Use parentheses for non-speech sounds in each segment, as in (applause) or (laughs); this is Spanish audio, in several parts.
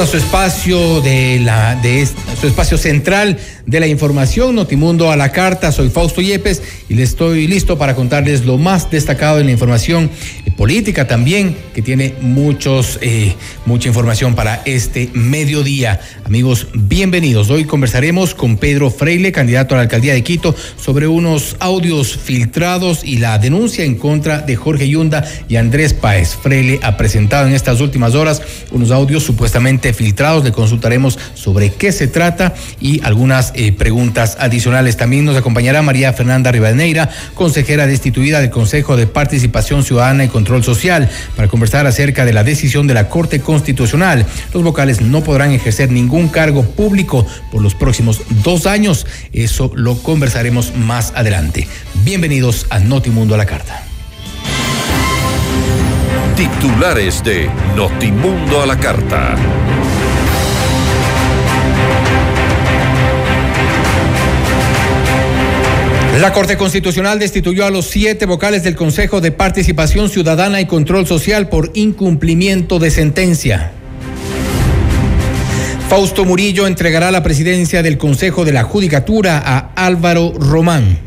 A su espacio de la de su espacio central de la información Notimundo a la carta. Soy Fausto Yepes y le estoy listo para contarles lo más destacado en la información política también, que tiene muchos eh, mucha información para este mediodía. Amigos, bienvenidos. Hoy conversaremos con Pedro Freile, candidato a la alcaldía de Quito, sobre unos audios filtrados y la denuncia en contra de Jorge Yunda y Andrés Páez. Freile ha presentado en estas últimas horas unos audios supuestamente filtrados. Le consultaremos sobre qué se trata y algunas eh, preguntas adicionales. También nos acompañará María Fernanda Rivadeneira, consejera destituida del Consejo de Participación Ciudadana y Control Social, para conversar acerca de la decisión de la Corte Constitucional. Los vocales no podrán ejercer ningún cargo público por los próximos dos años. Eso lo conversaremos más adelante. Bienvenidos a Notimundo a la Carta. Titulares de Notimundo a la Carta. La Corte Constitucional destituyó a los siete vocales del Consejo de Participación Ciudadana y Control Social por incumplimiento de sentencia. Fausto Murillo entregará la presidencia del Consejo de la Judicatura a Álvaro Román.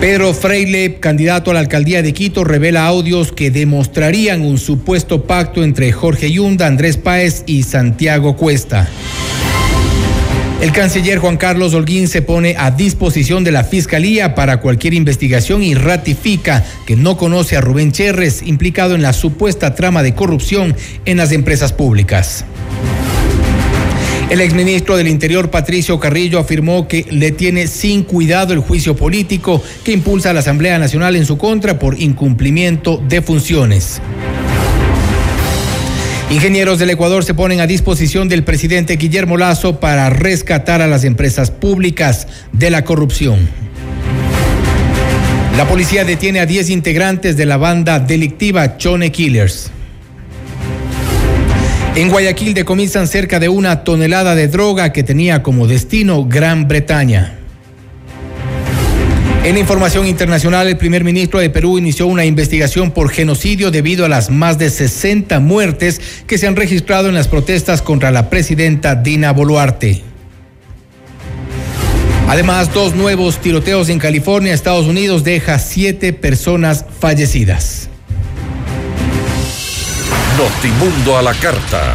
Pedro Freile, candidato a la alcaldía de Quito, revela audios que demostrarían un supuesto pacto entre Jorge Yunda, Andrés Páez y Santiago Cuesta. El canciller Juan Carlos Holguín se pone a disposición de la Fiscalía para cualquier investigación y ratifica que no conoce a Rubén Cherres, implicado en la supuesta trama de corrupción en las empresas públicas. El exministro del Interior, Patricio Carrillo, afirmó que le tiene sin cuidado el juicio político que impulsa a la Asamblea Nacional en su contra por incumplimiento de funciones. Ingenieros del Ecuador se ponen a disposición del presidente Guillermo Lazo para rescatar a las empresas públicas de la corrupción. La policía detiene a 10 integrantes de la banda delictiva Chone Killers. En Guayaquil decomisan cerca de una tonelada de droga que tenía como destino Gran Bretaña. En información internacional, el primer ministro de Perú inició una investigación por genocidio debido a las más de 60 muertes que se han registrado en las protestas contra la presidenta Dina Boluarte. Además, dos nuevos tiroteos en California, Estados Unidos, deja siete personas fallecidas. Notimundo a la carta.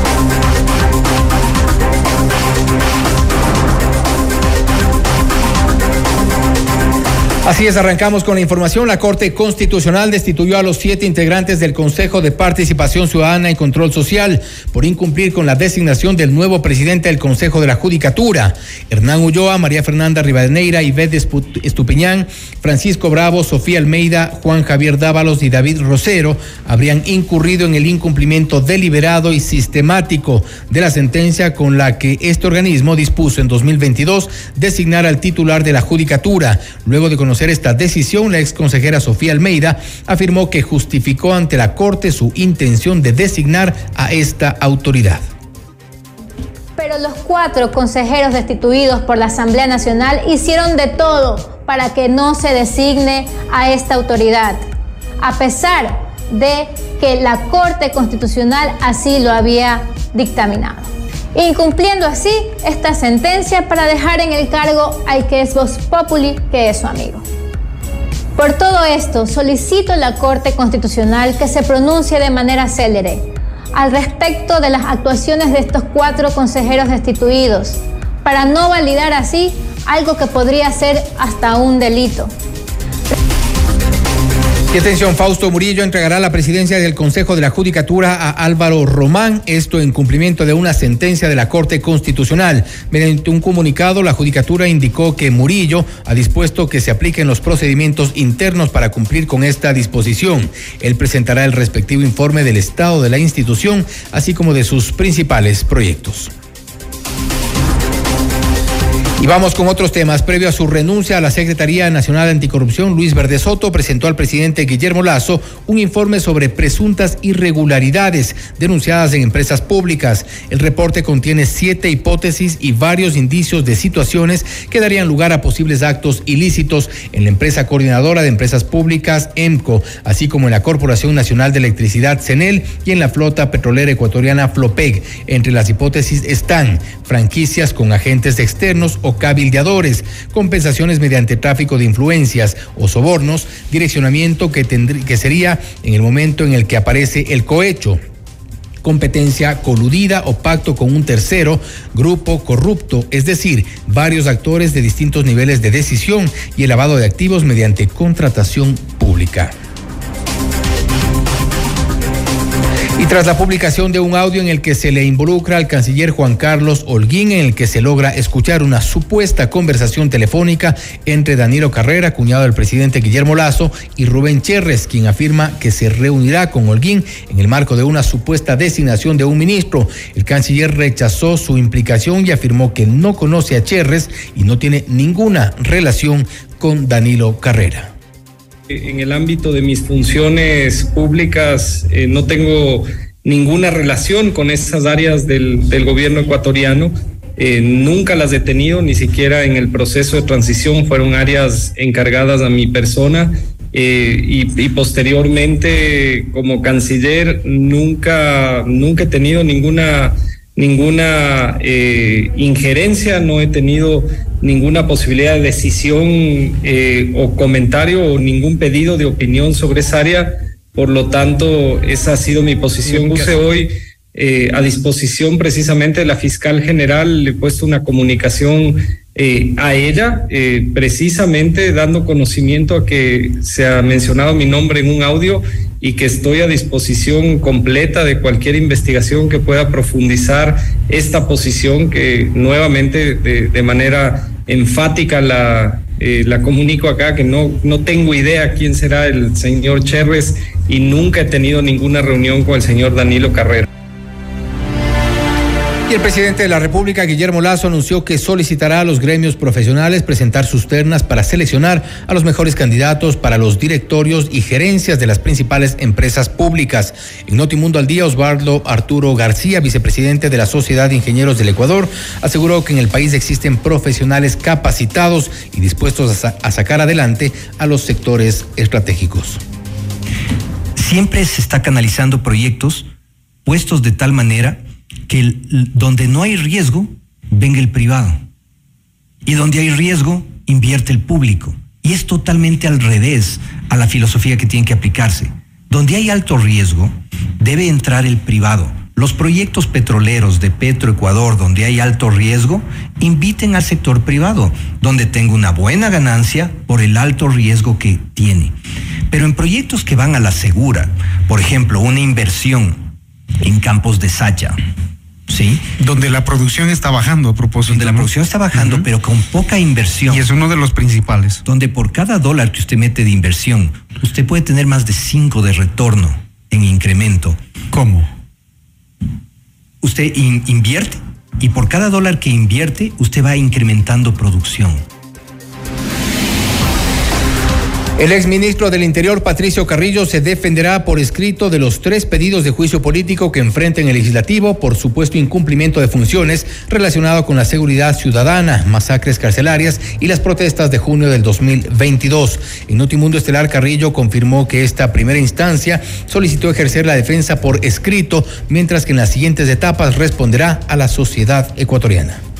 Así es, arrancamos con la información. La Corte Constitucional destituyó a los siete integrantes del Consejo de Participación Ciudadana y Control Social por incumplir con la designación del nuevo presidente del Consejo de la Judicatura. Hernán Ulloa, María Fernanda Rivadeneira, Ivette Estupiñán, Francisco Bravo, Sofía Almeida, Juan Javier Dávalos y David Rosero habrían incurrido en el incumplimiento deliberado y sistemático de la sentencia con la que este organismo dispuso en 2022 designar al titular de la Judicatura, luego de conocer esta decisión, la ex consejera Sofía Almeida afirmó que justificó ante la Corte su intención de designar a esta autoridad. Pero los cuatro consejeros destituidos por la Asamblea Nacional hicieron de todo para que no se designe a esta autoridad. a pesar de que la Corte Constitucional así lo había dictaminado. Incumpliendo así esta sentencia para dejar en el cargo al que es Vox Populi, que es su amigo. Por todo esto, solicito a la Corte Constitucional que se pronuncie de manera célere al respecto de las actuaciones de estos cuatro consejeros destituidos, para no validar así algo que podría ser hasta un delito. Y atención, Fausto Murillo entregará la presidencia del Consejo de la Judicatura a Álvaro Román, esto en cumplimiento de una sentencia de la Corte Constitucional. Mediante un comunicado, la Judicatura indicó que Murillo ha dispuesto que se apliquen los procedimientos internos para cumplir con esta disposición. Él presentará el respectivo informe del estado de la institución, así como de sus principales proyectos. Y vamos con otros temas. Previo a su renuncia a la Secretaría Nacional de Anticorrupción, Luis Verde Soto presentó al presidente Guillermo Lazo un informe sobre presuntas irregularidades denunciadas en empresas públicas. El reporte contiene siete hipótesis y varios indicios de situaciones que darían lugar a posibles actos ilícitos en la empresa coordinadora de empresas públicas, EMCO, así como en la Corporación Nacional de Electricidad, CENEL, y en la flota petrolera ecuatoriana, FLOPEG. Entre las hipótesis están franquicias con agentes externos o cabildeadores, compensaciones mediante tráfico de influencias o sobornos, direccionamiento que, que sería en el momento en el que aparece el cohecho competencia coludida o pacto con un tercero, grupo corrupto, es decir, varios actores de distintos niveles de decisión y el lavado de activos mediante contratación pública. Y tras la publicación de un audio en el que se le involucra al canciller Juan Carlos Holguín, en el que se logra escuchar una supuesta conversación telefónica entre Danilo Carrera, cuñado del presidente Guillermo Lazo, y Rubén Cherres, quien afirma que se reunirá con Holguín en el marco de una supuesta designación de un ministro. El canciller rechazó su implicación y afirmó que no conoce a Cherres y no tiene ninguna relación con Danilo Carrera en el ámbito de mis funciones públicas eh, no tengo ninguna relación con esas áreas del, gobierno ecuatoriano. Eh, nunca las he tenido, ni siquiera en el proceso de transición fueron áreas encargadas a mi persona. Eh, y, y, posteriormente como canciller nunca, nunca he tenido ninguna ninguna eh, injerencia, no he tenido ninguna posibilidad de decisión eh, o comentario o ningún pedido de opinión sobre esa área. Por lo tanto, esa ha sido mi posición. Puse hoy eh, a disposición precisamente de la fiscal general, le he puesto una comunicación a ella, precisamente dando conocimiento a que se ha mencionado mi nombre en un audio y que estoy a disposición completa de cualquier investigación que pueda profundizar esta posición que nuevamente de, manera enfática la, eh, la comunico acá, que no, no tengo idea quién será el señor Cherres y nunca he tenido ninguna reunión con el señor Danilo Carrera. Y el presidente de la República, Guillermo Lazo, anunció que solicitará a los gremios profesionales presentar sus ternas para seleccionar a los mejores candidatos para los directorios y gerencias de las principales empresas públicas. En Notimundo al Día, Osvaldo Arturo García, vicepresidente de la Sociedad de Ingenieros del Ecuador, aseguró que en el país existen profesionales capacitados y dispuestos a, a sacar adelante a los sectores estratégicos. Siempre se está canalizando proyectos puestos de tal manera que donde no hay riesgo, venga el privado. Y donde hay riesgo, invierte el público. Y es totalmente al revés a la filosofía que tiene que aplicarse. Donde hay alto riesgo, debe entrar el privado. Los proyectos petroleros de Petroecuador, donde hay alto riesgo, inviten al sector privado, donde tenga una buena ganancia por el alto riesgo que tiene. Pero en proyectos que van a la segura, por ejemplo, una inversión en campos de Sacha, Sí. Donde la producción está bajando a propósito. Donde la producción está bajando, pero con poca inversión. Y es uno de los principales. Donde por cada dólar que usted mete de inversión, usted puede tener más de cinco de retorno en incremento. ¿Cómo? Usted invierte y por cada dólar que invierte, usted va incrementando producción. El exministro del Interior, Patricio Carrillo, se defenderá por escrito de los tres pedidos de juicio político que enfrenta en el legislativo por supuesto incumplimiento de funciones relacionado con la seguridad ciudadana, masacres carcelarias y las protestas de junio del 2022. En Notimundo Estelar, Carrillo confirmó que esta primera instancia solicitó ejercer la defensa por escrito, mientras que en las siguientes etapas responderá a la sociedad ecuatoriana.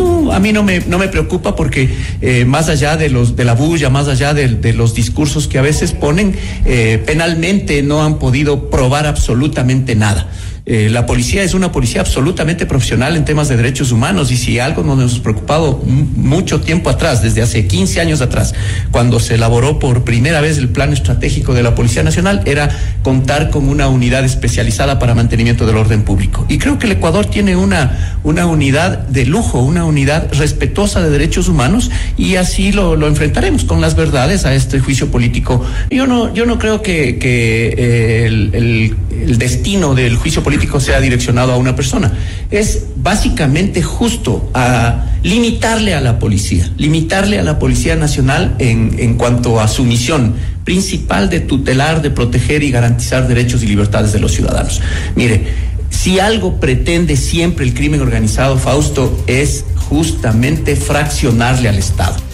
No, a mí no me, no me preocupa porque eh, más allá de los de la bulla, más allá de, los discursos que a veces ponen, eh, penalmente no han podido probar absolutamente nada. Eh, la policía es una policía absolutamente profesional en temas de derechos humanos y si algo nos hemos preocupado mucho tiempo atrás, desde hace 15 años atrás, cuando se elaboró por primera vez el plan estratégico de la Policía Nacional, era contar con una unidad especializada para mantenimiento del orden público. Y creo que el Ecuador tiene una, una unidad de lujo, una unidad respetuosa de derechos humanos y así lo, lo enfrentaremos con las verdades a este juicio político. Yo no, yo no creo que, que eh, el, el, el destino del juicio político sea direccionado a una persona. Es básicamente justo a limitarle a la policía, limitarle a la Policía Nacional en, en cuanto a su misión principal de tutelar, de proteger y garantizar derechos y libertades de los ciudadanos. Mire, si algo pretende siempre el crimen organizado, Fausto, es justamente fraccionarle al Estado.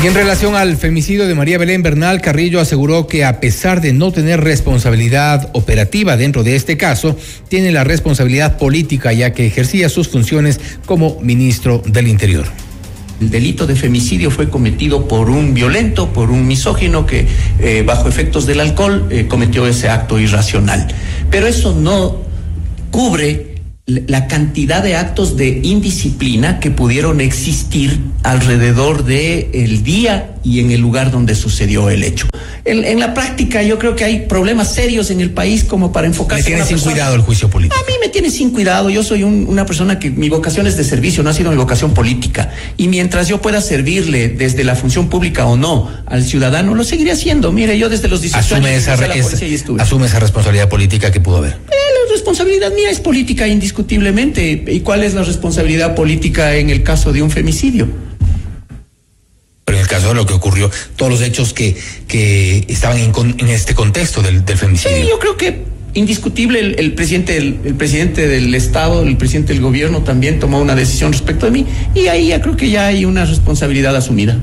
Y en relación al femicidio de María Belén Bernal, Carrillo aseguró que a pesar de no tener responsabilidad operativa dentro de este caso, tiene la responsabilidad política ya que ejercía sus funciones como ministro del Interior. El delito de femicidio fue cometido por un violento, por un misógino que eh, bajo efectos del alcohol eh, cometió ese acto irracional. Pero eso no cubre la cantidad de actos de indisciplina que pudieron existir alrededor de el día y en el lugar donde sucedió el hecho. En, en la práctica yo creo que hay problemas serios en el país como para enfocarse. Me tiene en sin persona. cuidado el juicio político. A mí me tiene sin cuidado. Yo soy un, una persona que mi vocación es de servicio, no ha sido mi vocación política. Y mientras yo pueda servirle desde la función pública o no al ciudadano, lo seguiré haciendo. Mire, yo desde los 18 Asume años esa, y estuve. asume esa responsabilidad política que pudo haber. Eh, responsabilidad mía es política indiscutiblemente. ¿Y cuál es la responsabilidad política en el caso de un femicidio? Pero en el caso de lo que ocurrió, todos los hechos que, que estaban en, con- en este contexto del, del femicidio. Sí, yo creo que indiscutible el, el presidente el presidente del estado, el presidente del gobierno también tomó una decisión respecto de mí y ahí ya creo que ya hay una responsabilidad asumida.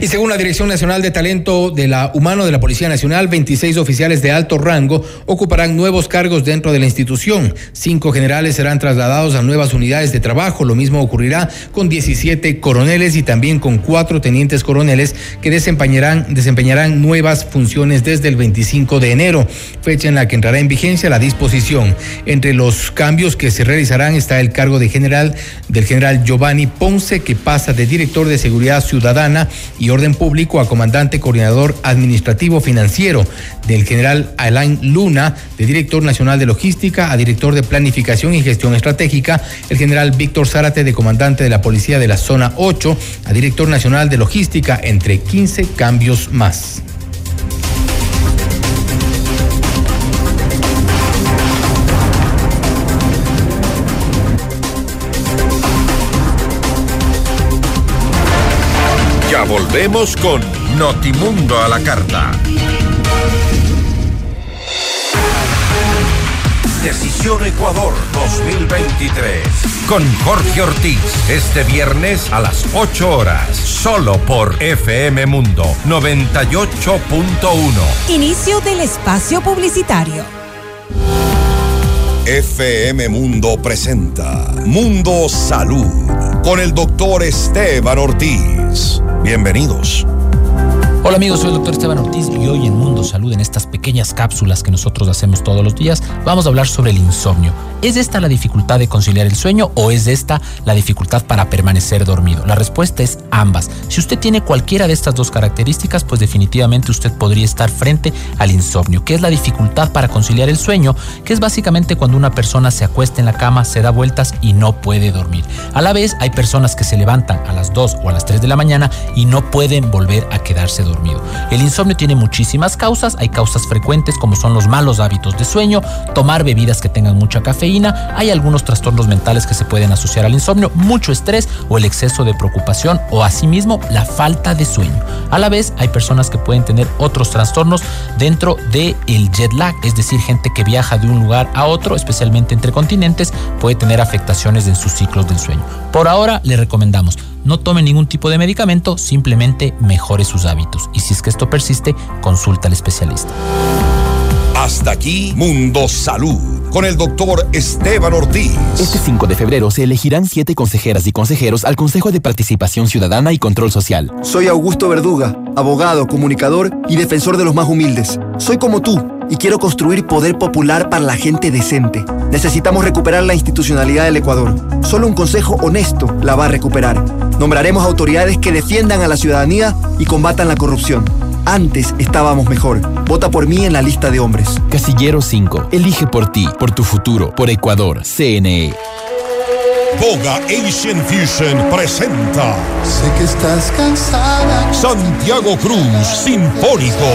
Y según la Dirección Nacional de Talento de la Humano de la Policía Nacional, 26 oficiales de alto rango ocuparán nuevos cargos dentro de la institución. Cinco generales serán trasladados a nuevas unidades de trabajo. Lo mismo ocurrirá con 17 coroneles y también con cuatro tenientes coroneles que desempeñarán, desempeñarán nuevas funciones desde el 25 de enero, fecha en la que entrará en vigencia la disposición. Entre los cambios que se realizarán está el cargo de general del general Giovanni Ponce, que pasa de director de seguridad ciudadana y orden público a comandante coordinador administrativo financiero, del general Alain Luna, de director nacional de logística a director de planificación y gestión estratégica, el general Víctor Zárate, de comandante de la policía de la zona 8 a director nacional de logística, entre 15 cambios más. Ya volvemos con Notimundo a la carta. Decisión Ecuador 2023. Con Jorge Ortiz. Este viernes a las 8 horas. Solo por FM Mundo 98.1. Inicio del espacio publicitario. FM Mundo presenta Mundo Salud con el doctor Esteban Ortiz. Bienvenidos. Hola amigos, soy el doctor Esteban Ortiz y hoy en Mundo Salud, en estas pequeñas cápsulas que nosotros hacemos todos los días, vamos a hablar sobre el insomnio. ¿Es esta la dificultad de conciliar el sueño o es esta la dificultad para permanecer dormido? La respuesta es ambas. Si usted tiene cualquiera de estas dos características, pues definitivamente usted podría estar frente al insomnio, que es la dificultad para conciliar el sueño, que es básicamente cuando una persona se acuesta en la cama, se da vueltas y no puede dormir. A la vez, hay personas que se levantan a las 2 o a las 3 de la mañana y no pueden volver a quedarse dormidos. El insomnio tiene muchísimas causas, hay causas frecuentes como son los malos hábitos de sueño, tomar bebidas que tengan mucha cafeína, hay algunos trastornos mentales que se pueden asociar al insomnio, mucho estrés o el exceso de preocupación o asimismo la falta de sueño. A la vez hay personas que pueden tener otros trastornos dentro del el jet lag, es decir, gente que viaja de un lugar a otro, especialmente entre continentes, puede tener afectaciones en sus ciclos del sueño. Por ahora le recomendamos no tome ningún tipo de medicamento, simplemente mejore sus hábitos. Y si es que esto persiste, consulta al especialista. Hasta aquí Mundo Salud con el doctor Esteban Ortiz. Este 5 de febrero se elegirán siete consejeras y consejeros al Consejo de Participación Ciudadana y Control Social. Soy Augusto Verduga, abogado, comunicador y defensor de los más humildes. Soy como tú y quiero construir poder popular para la gente decente. Necesitamos recuperar la institucionalidad del Ecuador. Solo un consejo honesto la va a recuperar. Nombraremos autoridades que defiendan a la ciudadanía y combatan la corrupción. Antes estábamos mejor. Vota por mí en la lista de hombres. Casillero 5. Elige por ti, por tu futuro, por Ecuador. CNE. Boga Asian Fusion presenta. Sé que estás cansada. Santiago Cruz Sinfónico.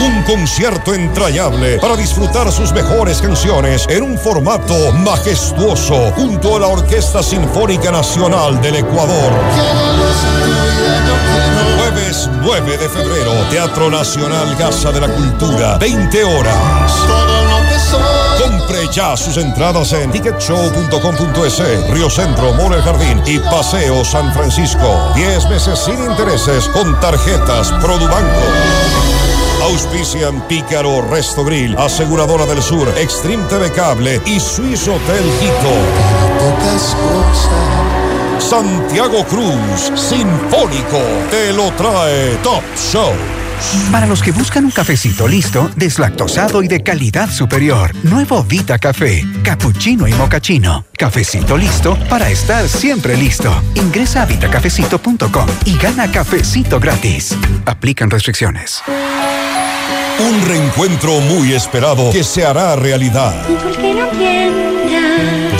Un concierto entrañable para disfrutar sus mejores canciones en un formato majestuoso junto a la Orquesta Sinfónica Nacional del Ecuador. Jueves 9 de febrero, Teatro Nacional Casa de la Cultura, 20 horas. Compre ya sus entradas en ticketshow.com.es, Río Centro, Mole Jardín y Paseo San Francisco. 10 meses sin intereses con tarjetas Produbanco. Auspician Pícaro Resto Grill, Aseguradora del Sur, Extreme TV Cable y Swiss Hotel Quito. Santiago Cruz, Sinfónico, te lo trae Top Show. Para los que buscan un cafecito listo, deslactosado y de calidad superior, nuevo Vita Café, cappuccino y mocachino. Cafecito listo para estar siempre listo. Ingresa a vitacafecito.com y gana cafecito gratis. Aplican restricciones. Un reencuentro muy esperado que se hará realidad.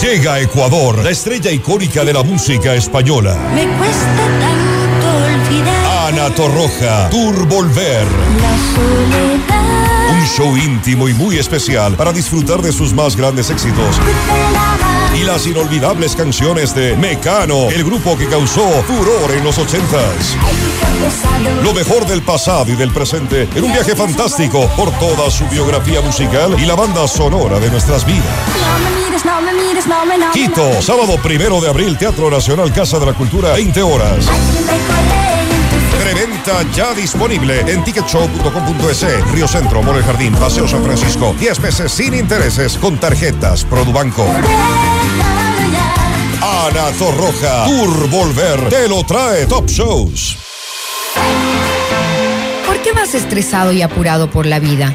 Llega a Ecuador, la estrella icónica de la música española. Me cuesta tanto olvidar. Ana Torroja, Tour Volver. La soledad. Un show íntimo y muy especial para disfrutar de sus más grandes éxitos. Y las inolvidables canciones de Mecano, el grupo que causó furor en los ochentas. Lo mejor del pasado y del presente en un viaje fantástico por toda su biografía musical y la banda sonora de nuestras vidas. Quito, sábado primero de abril, Teatro Nacional Casa de la Cultura, 20 horas. Preventa ya disponible en ticketshow.com.es, Río Centro, Mole Jardín, Paseo San Francisco. 10 meses sin intereses con tarjetas Produbanco. Ana Torroja, Tour Volver, te lo trae Top Shows. ¿Por qué vas estresado y apurado por la vida?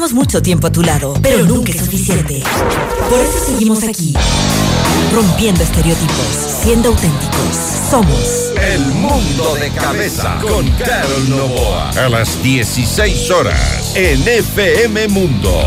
Estamos mucho tiempo a tu lado, pero nunca es suficiente. Por eso seguimos aquí, rompiendo estereotipos, siendo auténticos. Somos El Mundo de Cabeza con Carol Novoa. A las 16 horas en FM Mundo.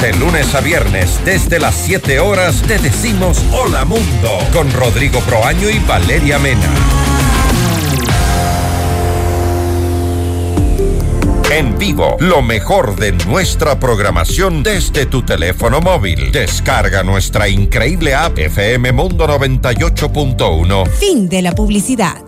De lunes a viernes, desde las 7 horas, te decimos Hola Mundo con Rodrigo Proaño y Valeria Mena. En vivo, lo mejor de nuestra programación desde tu teléfono móvil. Descarga nuestra increíble app FM Mundo 98.1. Fin de la publicidad.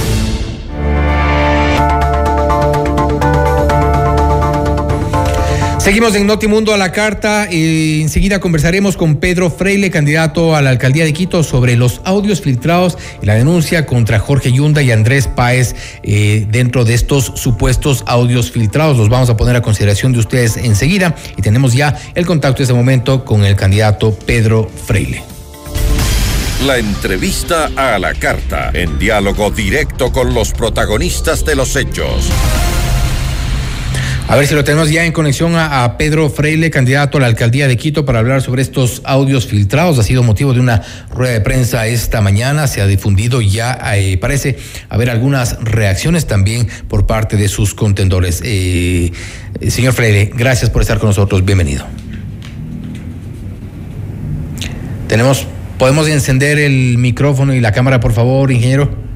Seguimos en Notimundo a la carta. y enseguida conversaremos con Pedro Freile, candidato a la alcaldía de Quito, sobre los audios filtrados y la denuncia contra Jorge Yunda y Andrés Páez eh, dentro de estos supuestos audios filtrados. Los vamos a poner a consideración de ustedes enseguida y tenemos ya el contacto en este momento con el candidato Pedro Freile. La entrevista a la carta, en diálogo directo con los protagonistas de los hechos. A ver si lo tenemos ya en conexión a, Pedro Freile, candidato a la alcaldía de Quito, para hablar sobre estos audios filtrados. Ha sido motivo de una rueda de prensa esta mañana. Se ha difundido ya, eh, parece haber algunas reacciones también por parte de sus contendores. Eh, señor Freile, gracias por estar con nosotros. Bienvenido. Tenemos, podemos encender el micrófono y la cámara, por favor, ingeniero.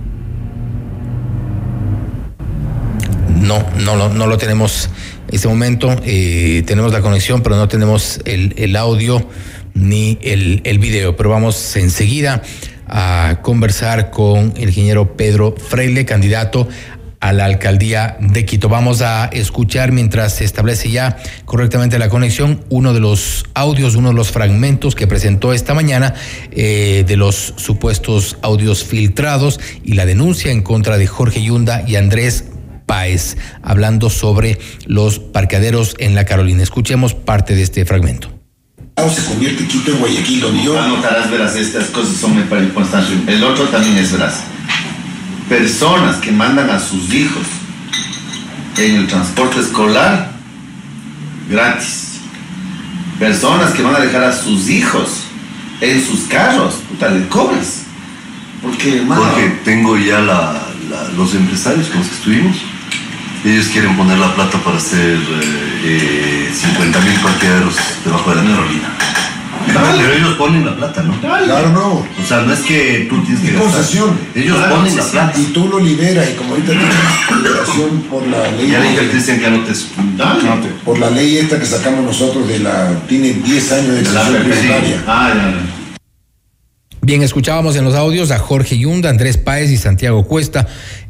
No, no, no, lo tenemos en este momento. Eh, tenemos la conexión, pero no tenemos el, audio ni el, el, video. Pero vamos enseguida a conversar con el ingeniero Pedro Freile, candidato a la alcaldía de Quito. Vamos a escuchar mientras se establece ya correctamente la conexión uno de los audios, uno de los fragmentos que presentó esta mañana eh, de los supuestos audios filtrados y la denuncia en contra de Jorge Yunda y Andrés Páez, hablando sobre los parqueaderos en la Carolina. Escuchemos parte de este fragmento. Se convierte Quito en Guayaquil, donde yo... Anotarás, verás, estas cosas son para el constancia. El otro también es, verás, personas que mandan a sus hijos en el transporte escolar gratis. Personas que van a dejar a sus hijos en sus carros, puta, le cobras. Porque, hermano, Porque tengo ya la, la, los empresarios con los que estuvimos ellos quieren poner la plata para hacer eh, 50 mil parqueaderos debajo de la Carolina. Dale. Pero ellos ponen la plata, ¿no? Dale. Claro, no. O sea, no es que tú tienes que Es concesión. Ellos Claro, ponen la plata. Y tú lo liberas, y como ahorita tienes liberación por la ley. Ya le dije al Cristian que anotes. Dale. Por la ley esta que sacamos nosotros de la. Tiene 10 años de La exención tributaria. Ah, ya, ya. Bien, escuchábamos en los audios a Jorge Yunda, Andrés Páez y Santiago Cuesta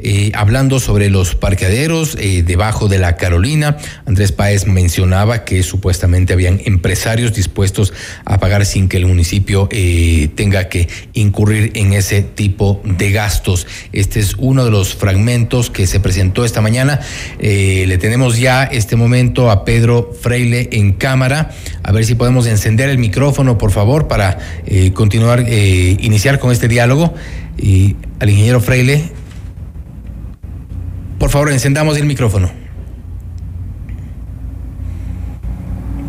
eh, hablando sobre los parqueaderos eh, debajo de la Carolina. Andrés Páez mencionaba que supuestamente habían empresarios dispuestos a pagar sin que el municipio eh, tenga que incurrir en ese tipo de gastos. Este es uno de los fragmentos que se presentó esta mañana. Le tenemos ya este momento a Pedro Freile en cámara. A ver si podemos encender el micrófono, por favor, para continuar, iniciar con este diálogo. Y al ingeniero Freile, por favor, encendamos el micrófono.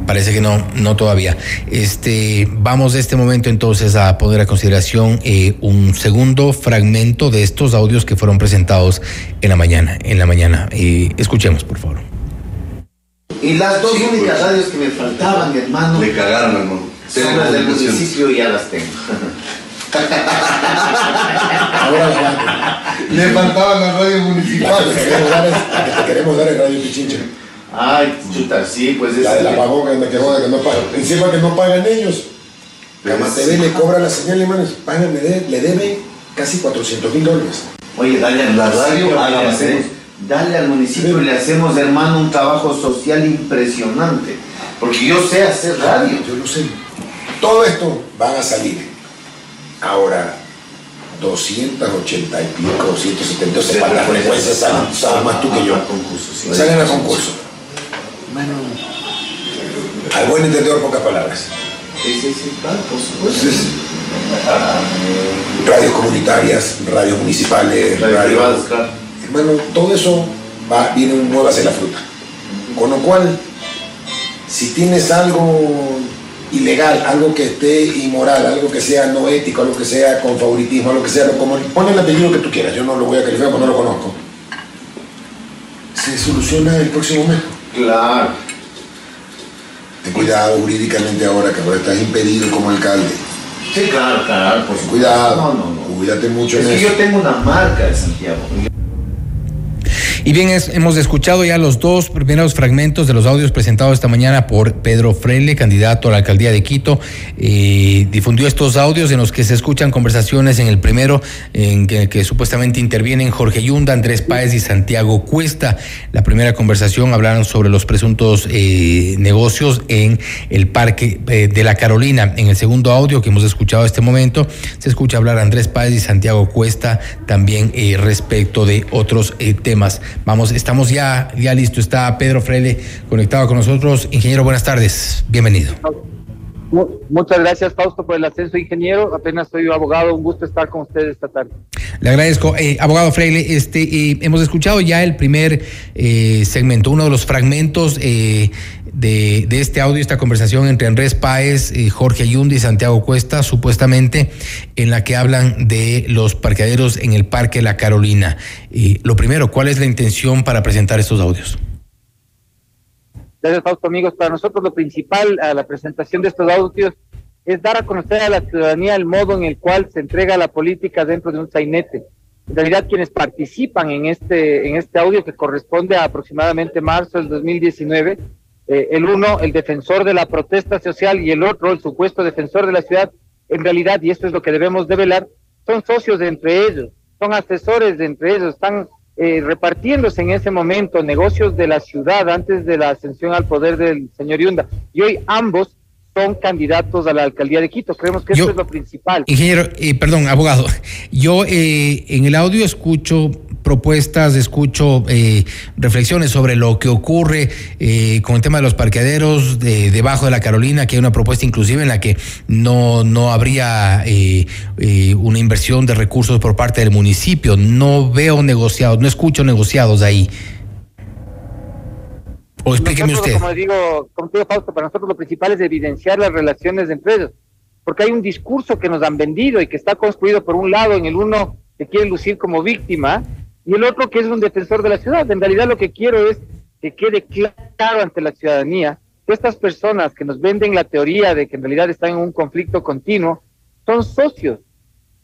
Parece que no, no todavía. Este, vamos de este momento entonces a poner a consideración eh, un segundo fragmento de estos audios que fueron presentados en la mañana. En la mañana, Eh, escuchemos, por favor. Y las dos únicas radios que me faltaban, hermano, Le cagaron, hermano. son las del municipio y ya las tengo. (laughs) Ahora la Le faltaban las radios municipales. Te queremos dar el- te queremos dar el radio Pichincha. Ay, chuta, sí, pues es. La del apagón que me quejó de que no pagan. Encima que no pagan ellos. Cama TV le cobra la señal, hermanos. Pagan, le, de- le debe casi 400 mil dólares. Oye, dale al La radio, hacemos- dale al municipio y le hacemos, hermano, un trabajo social impresionante. Porque yo sé hacer radio. Yo lo sé. Todo esto van a salir. Ahora, 280 y pico, 270, se para la frecuencia, saben, saben más tú que yo. Salen a concurso. Al buen entendedor, pocas palabras. Sí, sí, sí, claro, por supuesto. Entonces, radios comunitarias, radios municipales, Radio radios privadas, claro. Hermano, todo eso va, viene un nuevo hacia la fruta. Con lo cual, si tienes algo ilegal, algo que esté inmoral, algo que sea no ético, algo que sea con favoritismo, algo que sea, como pon el apellido que tú quieras, yo no lo voy a calificar porque no lo conozco. Se soluciona el próximo mes. Claro. Ten cuidado jurídicamente ahora, que ahora estás impedido como alcalde. Sí, claro, claro, por supuesto. Cuidado. No, no, no. Cuídate mucho Es en que eso. yo tengo una marca de Santiago. Y bien, hemos escuchado ya los dos primeros fragmentos de los audios presentados esta mañana por Pedro Freile, candidato a la alcaldía de Quito. Eh, difundió estos audios en los que se escuchan conversaciones en el primero, en que, que supuestamente intervienen Jorge Yunda, Andrés Páez y Santiago Cuesta. La primera conversación hablaron sobre los presuntos eh, negocios en el Parque eh, de la Carolina. En el segundo audio que hemos escuchado a este momento, se escucha hablar Andrés Páez y Santiago Cuesta también respecto de otros temas. Vamos, estamos ya, ya listo. Está Pedro Freile conectado con nosotros. Ingeniero, buenas tardes. Bienvenido. Mu- Muchas gracias, Fausto, por el ascenso, ingeniero. Apenas soy abogado, un gusto estar con ustedes esta tarde. Le agradezco. Eh, abogado Freile, este, eh, hemos escuchado ya el primer eh, segmento, uno de los fragmentos de, de este audio, esta conversación entre Andrés Páez, Jorge Ayundi y Santiago Cuesta, supuestamente en la que hablan de los parqueaderos en el Parque La Carolina. Lo primero, ¿cuál es la intención para presentar estos audios? Fausto, amigos. Para nosotros lo principal a la presentación de estos audios es dar a conocer a la ciudadanía el modo en el cual se entrega la política dentro de un sainete. En realidad, quienes participan en este, en este audio que corresponde a aproximadamente marzo del 2019, eh, el uno, el defensor de la protesta social, y el otro, el supuesto defensor de la ciudad, en realidad, y esto es lo que debemos develar, son socios entre ellos, son asesores entre ellos, están eh, repartiéndose en ese momento negocios de la ciudad antes de la ascensión al poder del señor Yunda. Y hoy ambos son candidatos a la alcaldía de Quito. Creemos que eso es lo principal. Ingeniero, eh, perdón, abogado, yo eh, en el audio escucho propuestas, escucho eh, reflexiones sobre lo que ocurre eh, con el tema de los parqueaderos de, debajo de la Carolina, que hay una propuesta inclusive en la que no, no habría eh, eh, una inversión de recursos por parte del municipio. No veo negociados, no escucho negociados ahí. O explíqueme Nosotros, usted. Como digo, como digo, Fausto, para nosotros lo principal es evidenciar las relaciones entre ellos, porque hay un discurso que nos han vendido y que está construido por un lado en el uno que quiere lucir como víctima y el otro que es un defensor de la ciudad. En realidad lo que quiero es que quede claro ante la ciudadanía que estas personas que nos venden la teoría de que en realidad están en un conflicto continuo son socios,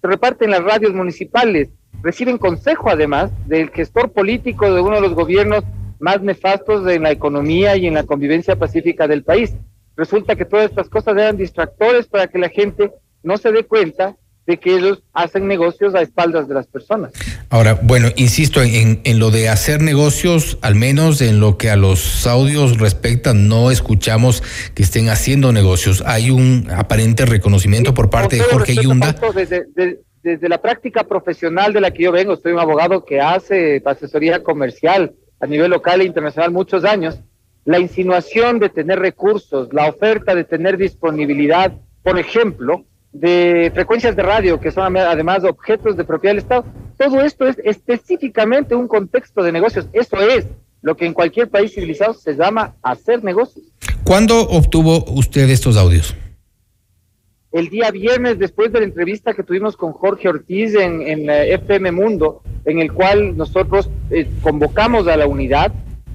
se reparten las radios municipales, reciben consejo además del gestor político de uno de los gobiernos más nefastos en la economía y en la convivencia pacífica del país. Resulta que todas estas cosas eran distractores para que la gente no se dé cuenta de que ellos hacen negocios a espaldas de las personas. Ahora, bueno, insisto en, en lo de hacer negocios, al menos en lo que a los audios respecta, no escuchamos que estén haciendo negocios. Hay un aparente reconocimiento por parte de Jorge Yunda. Desde, de- desde la práctica profesional de la que yo vengo, soy un abogado que hace asesoría comercial a nivel local e internacional muchos años. La insinuación de tener recursos, la oferta de tener disponibilidad, por ejemplo, de frecuencias de radio que son además objetos de propiedad del Estado, todo esto es específicamente un contexto de negocios. Eso es lo que en cualquier país civilizado se llama hacer negocios. ¿Cuándo obtuvo usted estos audios? el día viernes después de la entrevista que tuvimos con Jorge Ortiz en, en eh, FM Mundo, en el cual nosotros eh, convocamos a la unidad.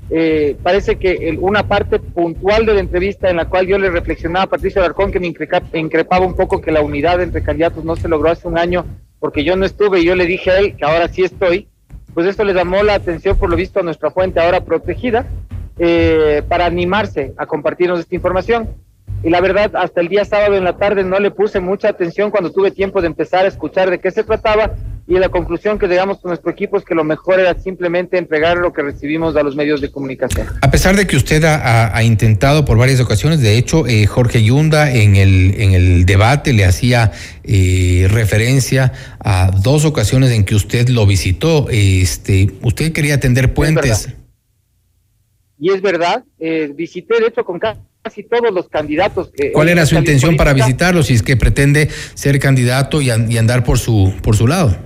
Eh, parece que el- una parte puntual de la entrevista en la cual yo le reflexionaba a Patricio Alarcón que me increpaba un poco que la unidad entre candidatos no se logró hace un año porque yo no estuve y yo le dije a él que ahora sí estoy, pues esto le llamó la atención por lo visto a nuestra fuente ahora protegida eh, para animarse a compartirnos esta información. Y la verdad hasta el día sábado en la tarde no le puse mucha atención cuando tuve tiempo de empezar a escuchar de qué se trataba y la conclusión que llegamos con nuestro equipo es que lo mejor era simplemente entregar lo que recibimos a los medios de comunicación. A pesar de que usted ha, intentado por varias ocasiones, de hecho, eh, Jorge Yunda en el, en el debate le hacía eh, referencia a dos ocasiones en que usted lo visitó. Este, usted quería tender puentes. Y es verdad, eh, visité de hecho con ca- casi todos los candidatos que... ¿Cuál era su intención para visitarlo si es que pretende ser candidato y, y andar por su, por su lado?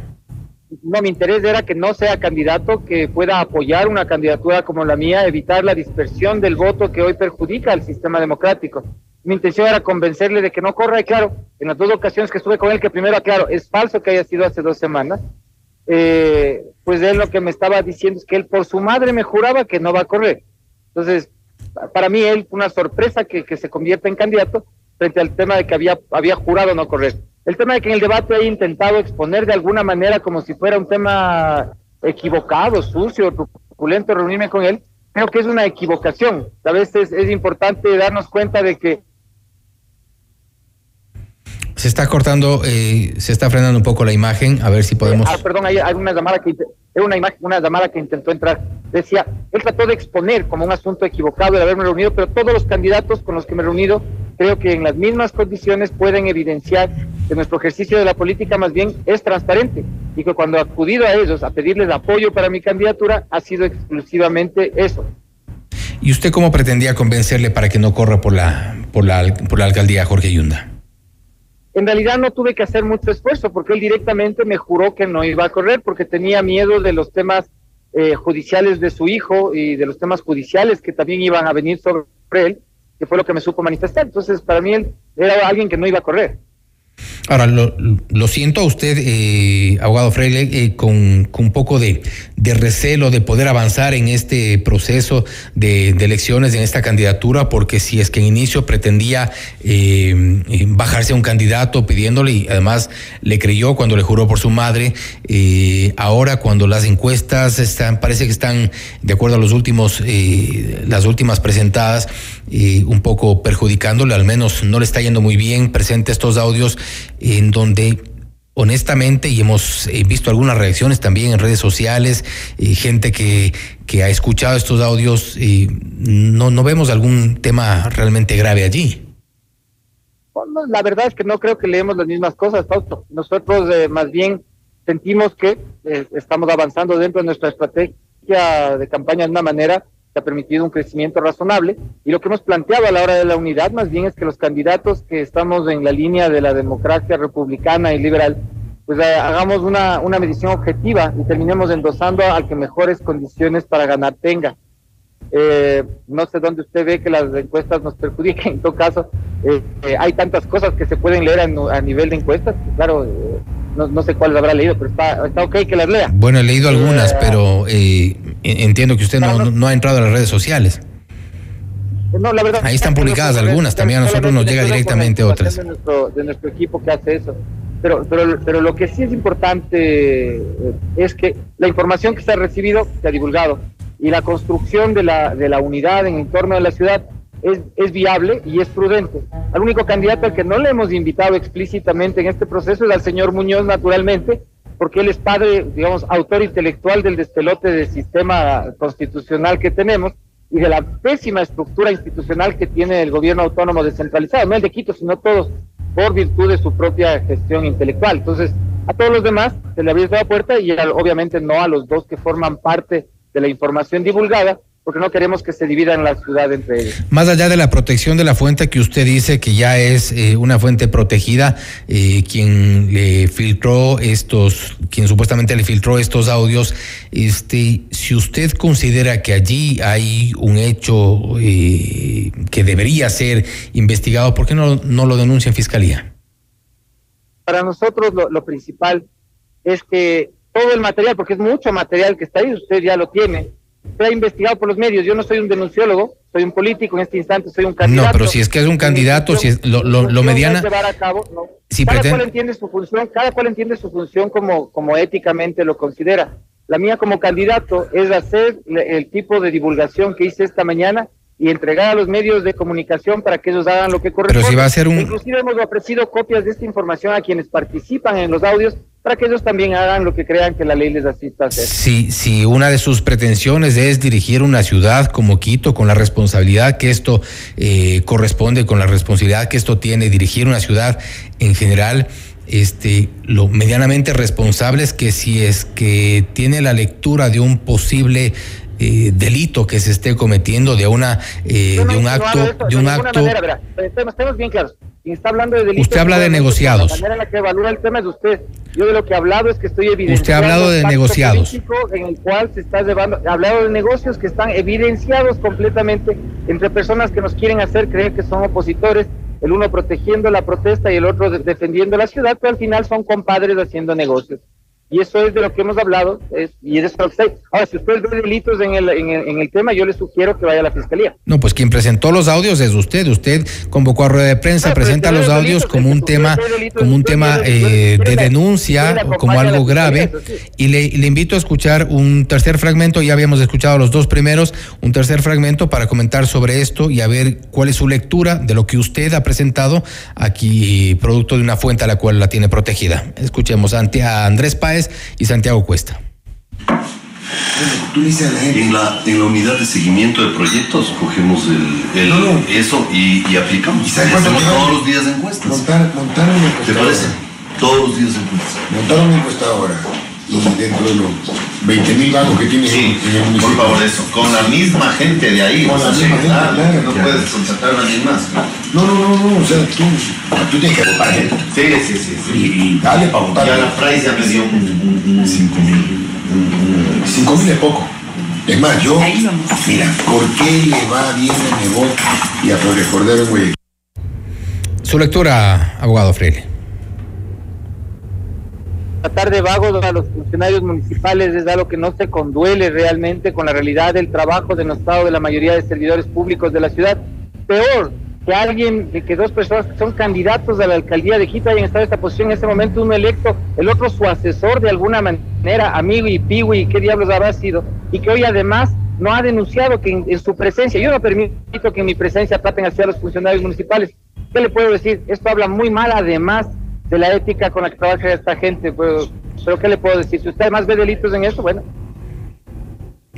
No, mi interés era que no sea candidato, que pueda apoyar una candidatura como la mía, evitar la dispersión del voto que hoy perjudica al sistema democrático. Mi intención era convencerle de que no corra, y claro, en las dos ocasiones que estuve con él, que primero aclaro, es falso que haya sido hace dos semanas, eh, pues él lo que me estaba diciendo es que él por su madre me juraba que no va a correr. Entonces, pa- para mí él fue una sorpresa que, que se convierta en candidato frente al tema de que había, había jurado no correr. El tema de que en el debate he intentado exponer de alguna manera como si fuera un tema equivocado, sucio, truculento, reunirme con él, creo que es una equivocación. A veces es importante darnos cuenta de que se está cortando, eh, se está frenando un poco la imagen, a ver si podemos. Ah, perdón, hay, hay una llamada que era una imagen, una llamada que intentó entrar. Decía, él trató de exponer como un asunto equivocado el haberme reunido, pero todos los candidatos con los que me he reunido, creo que en las mismas condiciones pueden evidenciar que nuestro ejercicio de la política más bien es transparente y que cuando he acudido a ellos a pedirles apoyo para mi candidatura ha sido exclusivamente eso. ¿Y usted cómo pretendía convencerle para que no corra por la, por la, por la alcaldía Jorge Yunda? En realidad no tuve que hacer mucho esfuerzo porque él directamente me juró que no iba a correr porque tenía miedo de los temas eh, judiciales de su hijo y de los temas judiciales que también iban a venir sobre él, que fue lo que me supo manifestar. Entonces, para mí él era alguien que no iba a correr. Ahora, lo, lo siento a usted, eh, abogado Freire, eh, con, un poco de, de, recelo de poder avanzar en este proceso de, de, elecciones, en esta candidatura, porque si es que en inicio pretendía eh, eh bajarse a un candidato pidiéndole, y además le creyó cuando le juró por su madre, ahora cuando las encuestas están, parece que están, de acuerdo a los últimos, las últimas presentadas, un poco perjudicándole, al menos no le está yendo muy bien, presente estos audios en donde honestamente, y hemos eh, visto algunas reacciones también en redes sociales, eh, gente que, que ha escuchado estos audios, y no, no vemos algún tema realmente grave allí. La verdad es que no creo que leemos las mismas cosas, Fausto. Nosotros eh, más bien sentimos que eh, estamos avanzando dentro de nuestra estrategia de campaña de una manera que ha permitido un crecimiento razonable. Y lo que hemos planteado a la hora de la unidad más bien es que los candidatos que estamos en la línea de la democracia republicana y liberal, pues hagamos una, una medición objetiva y terminemos endosando al que mejores condiciones para ganar tenga. Eh, no sé dónde usted ve que las encuestas nos perjudiquen, en todo caso, eh, eh, hay tantas cosas que se pueden leer a, a nivel de encuestas, que claro, eh, no, no, sé cuáles habrá leído, pero está, está ok que las lea. Bueno, he leído algunas, pero entiendo que usted no, no, no, ha entrado a las redes sociales. No, la verdad, Ahí están publicadas algunas, también a nosotros nos llega directamente otras. De nuestro, de nuestro equipo que hace eso. Pero, pero, pero lo que sí es importante es que la información que se ha recibido se ha divulgado y la construcción de la, de la unidad en el entorno de la ciudad es, viable y es prudente. Al único candidato al que no le hemos invitado explícitamente en este proceso es al señor Muñoz, naturalmente, porque él es padre, digamos, autor intelectual del despelote del sistema constitucional que tenemos y de la pésima estructura institucional que tiene el gobierno autónomo descentralizado, no el de Quito, sino todos, por virtud de su propia gestión intelectual. Entonces, a todos los demás se le dado la puerta y obviamente no a los dos que forman parte de la información divulgada, porque no queremos que se dividan la ciudad entre ellos. Más allá de la protección de la fuente que usted dice que ya es eh, una fuente protegida, eh, quien le filtró estos, quien supuestamente le filtró estos audios, este, si usted considera que allí hay un hecho eh, que debería ser investigado, ¿por qué no, no lo denuncia en fiscalía? Para nosotros lo, lo principal es que todo el material, porque es mucho material que está ahí, usted ya lo tiene, se ha investigado por los medios. Yo no soy un denunciólogo, soy un político en este instante, soy un candidato. No, pero si es que es un candidato, si es lo, lo, lo mediana. Llevar a cabo, no. si cada pretende... cual entiende su función, cada cual entiende su función como, como éticamente lo considera. La mía como candidato es hacer el tipo de divulgación que hice esta mañana y entregar a los medios de comunicación para que ellos hagan lo que corresponde. Pero si va a ser un... Inclusive hemos ofrecido copias de esta información a quienes participan en los audios para que ellos también hagan lo que crean que la ley les asista a hacer. Si, si una de sus pretensiones es dirigir una ciudad como Quito, con la responsabilidad que esto eh, corresponde, con la responsabilidad que esto tiene, dirigir una ciudad en general, este, lo medianamente responsable es que si es que tiene la lectura de un posible eh, delito que se esté cometiendo, de una eh, no de un he acto, de un acto. manera, verá. Estemos, estemos bien claros. Quien está hablando de delitos, Usted habla de negociados. La manera en la que evalúa el tema es usted. Yo de lo que he hablado es que estoy evidenciando. Usted ha hablado de negociados. En el cual se está llevando. He hablado de negocios que están evidenciados completamente entre personas que nos quieren hacer creer que son opositores. El uno protegiendo la protesta y el otro de- defendiendo la ciudad, pero al final son compadres haciendo negocios. Y eso es de lo que hemos hablado, es, y es de Ahora, si usted ve delitos en el, en, el, en el tema, yo le sugiero que vaya a la fiscalía. No, pues quien presentó los audios es usted. Usted convocó a rueda de prensa, presenta los audios como un tema, como un tema eh, de denuncia, como algo grave. Y le, le invito a escuchar un tercer fragmento. Ya habíamos escuchado los dos primeros, un tercer fragmento para comentar sobre esto y a ver cuál es su lectura de lo que usted ha presentado aquí, producto de una fuente a la cual la tiene protegida. Escuchemos ante a Andrés Páez y Santiago Cuesta. En la, en la unidad de seguimiento de proyectos cogemos el, el eso y, y aplicamos. ¿Y hacemos todos los días encuestas. Montar, montaron una ¿Te encuestadora. parece? Todos los días encuestas. Montaron una encuestadora. Y dentro de los 20 mil bancos que tiene Sí, en el municipio. por favor, eso. Con la misma gente de ahí. Con la misma gente, claro, claro. No puedes contratar a alguien más. No, no, no, no. O sea, tú, tú tienes que votar gente. Sí, sí, sí. sí. Y, y dale para votar. Ya la Price ya me dio un, un, un 5 mil. 5 mil es poco. Es más, yo, mira, ¿por qué le va bien a Nebot y a Flores Cordero en? Su lectura, abogado Freire. Tratar de vagos a los funcionarios municipales es algo que no se conduele realmente con la realidad del trabajo denostado de la mayoría de servidores públicos de la ciudad. Peor, que alguien, que dos personas que son candidatos a la alcaldía de Quito hayan estado en esta posición en ese momento, uno electo, el otro su asesor de alguna manera, amigo y piwi, qué diablos habrá sido, y que hoy además no ha denunciado que en, en su presencia, yo no permito que en mi presencia traten así a los funcionarios municipales. ¿Qué le puedo decir? Esto habla muy mal además de la ética con la que trabaja esta gente, pues, pero ¿qué le puedo decir? Si usted además ve delitos en eso, bueno,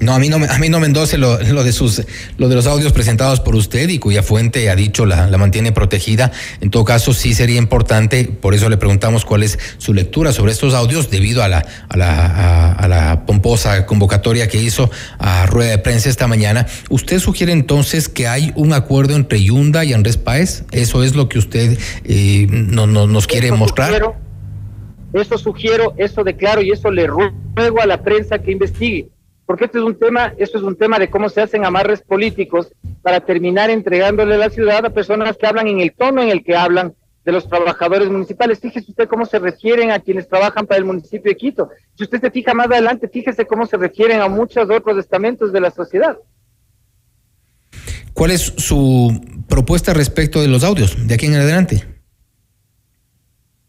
No, a mí no, me- a mí no me endose lo, lo de sus, lo de los audios presentados por usted y cuya fuente ha dicho la, la mantiene protegida. En todo caso, sí sería importante, por eso le preguntamos cuál es su lectura sobre estos audios, debido a la, a la, a, a la pomposa convocatoria que hizo a rueda de prensa esta mañana. ¿Usted sugiere entonces que hay un acuerdo entre Yunda y Andrés Páez? ¿Eso es lo que usted eh, no, no- nos quiere Eso mostrar? sugiero, eso sugiero, eso declaro y eso le ruego a la prensa que investigue. Porque este es un tema, esto es un tema de cómo se hacen amarres políticos para terminar entregándole la ciudad a personas que hablan en el tono en el que hablan de los trabajadores municipales. Fíjese usted cómo se refieren a quienes trabajan para el municipio de Quito. Si usted se fija más adelante, fíjese cómo se refieren a muchos otros estamentos de la sociedad. ¿Cuál es su propuesta respecto de los audios de aquí en adelante?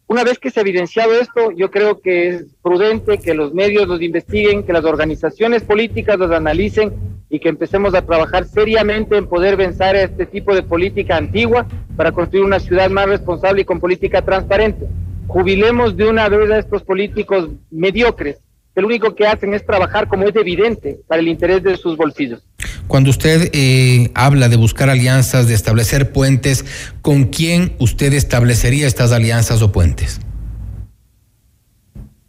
Una vez que se ha evidenciado esto, yo creo que es prudente que los medios los investiguen, que las organizaciones políticas los analicen y que empecemos a trabajar seriamente en poder vencer este tipo de política antigua para construir una ciudad más responsable y con política transparente. Jubilemos de una vez a estos políticos mediocres, que lo único que hacen es trabajar como es evidente para el interés de sus bolsillos. Cuando usted eh, habla de buscar alianzas, de establecer puentes, ¿con quién usted establecería estas alianzas o puentes?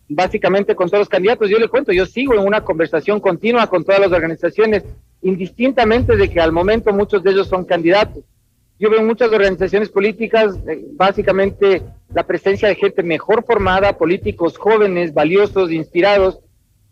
básicamente con todos los candidatos. Yo le cuento, yo sigo en una conversación continua con todas las organizaciones, indistintamente de que al momento muchos de ellos son candidatos. Yo veo muchas organizaciones políticas eh, básicamente la presencia de gente mejor formada, políticos jóvenes, valiosos, inspirados,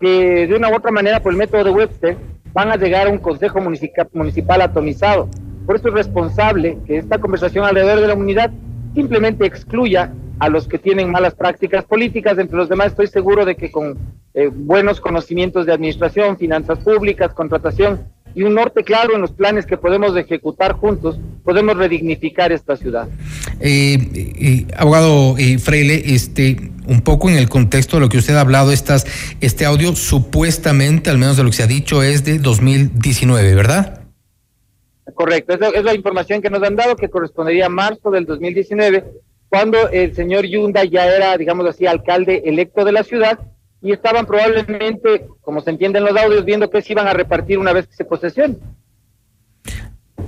que de una u otra manera por el método de Webster van a llegar a un consejo municipal, atomizado. Por eso es responsable que esta conversación alrededor de la unidad simplemente excluya a los que tienen malas prácticas políticas. Entre los demás estoy seguro de que con eh, buenos conocimientos de administración, finanzas públicas, contratación y un norte claro en los planes que podemos ejecutar juntos, podemos redignificar esta ciudad. Eh, eh, abogado eh, Freile, este, un poco en el contexto de lo que usted ha hablado, estas, este audio supuestamente, al menos de lo que se ha dicho, es de 2019, ¿verdad? Correcto, esa es la información que nos han dado, que correspondería a marzo del 2019, cuando el señor Yunda ya era, digamos así, alcalde electo de la ciudad y estaban probablemente, como se entiende en los audios, viendo que se iban a repartir una vez que se posesione.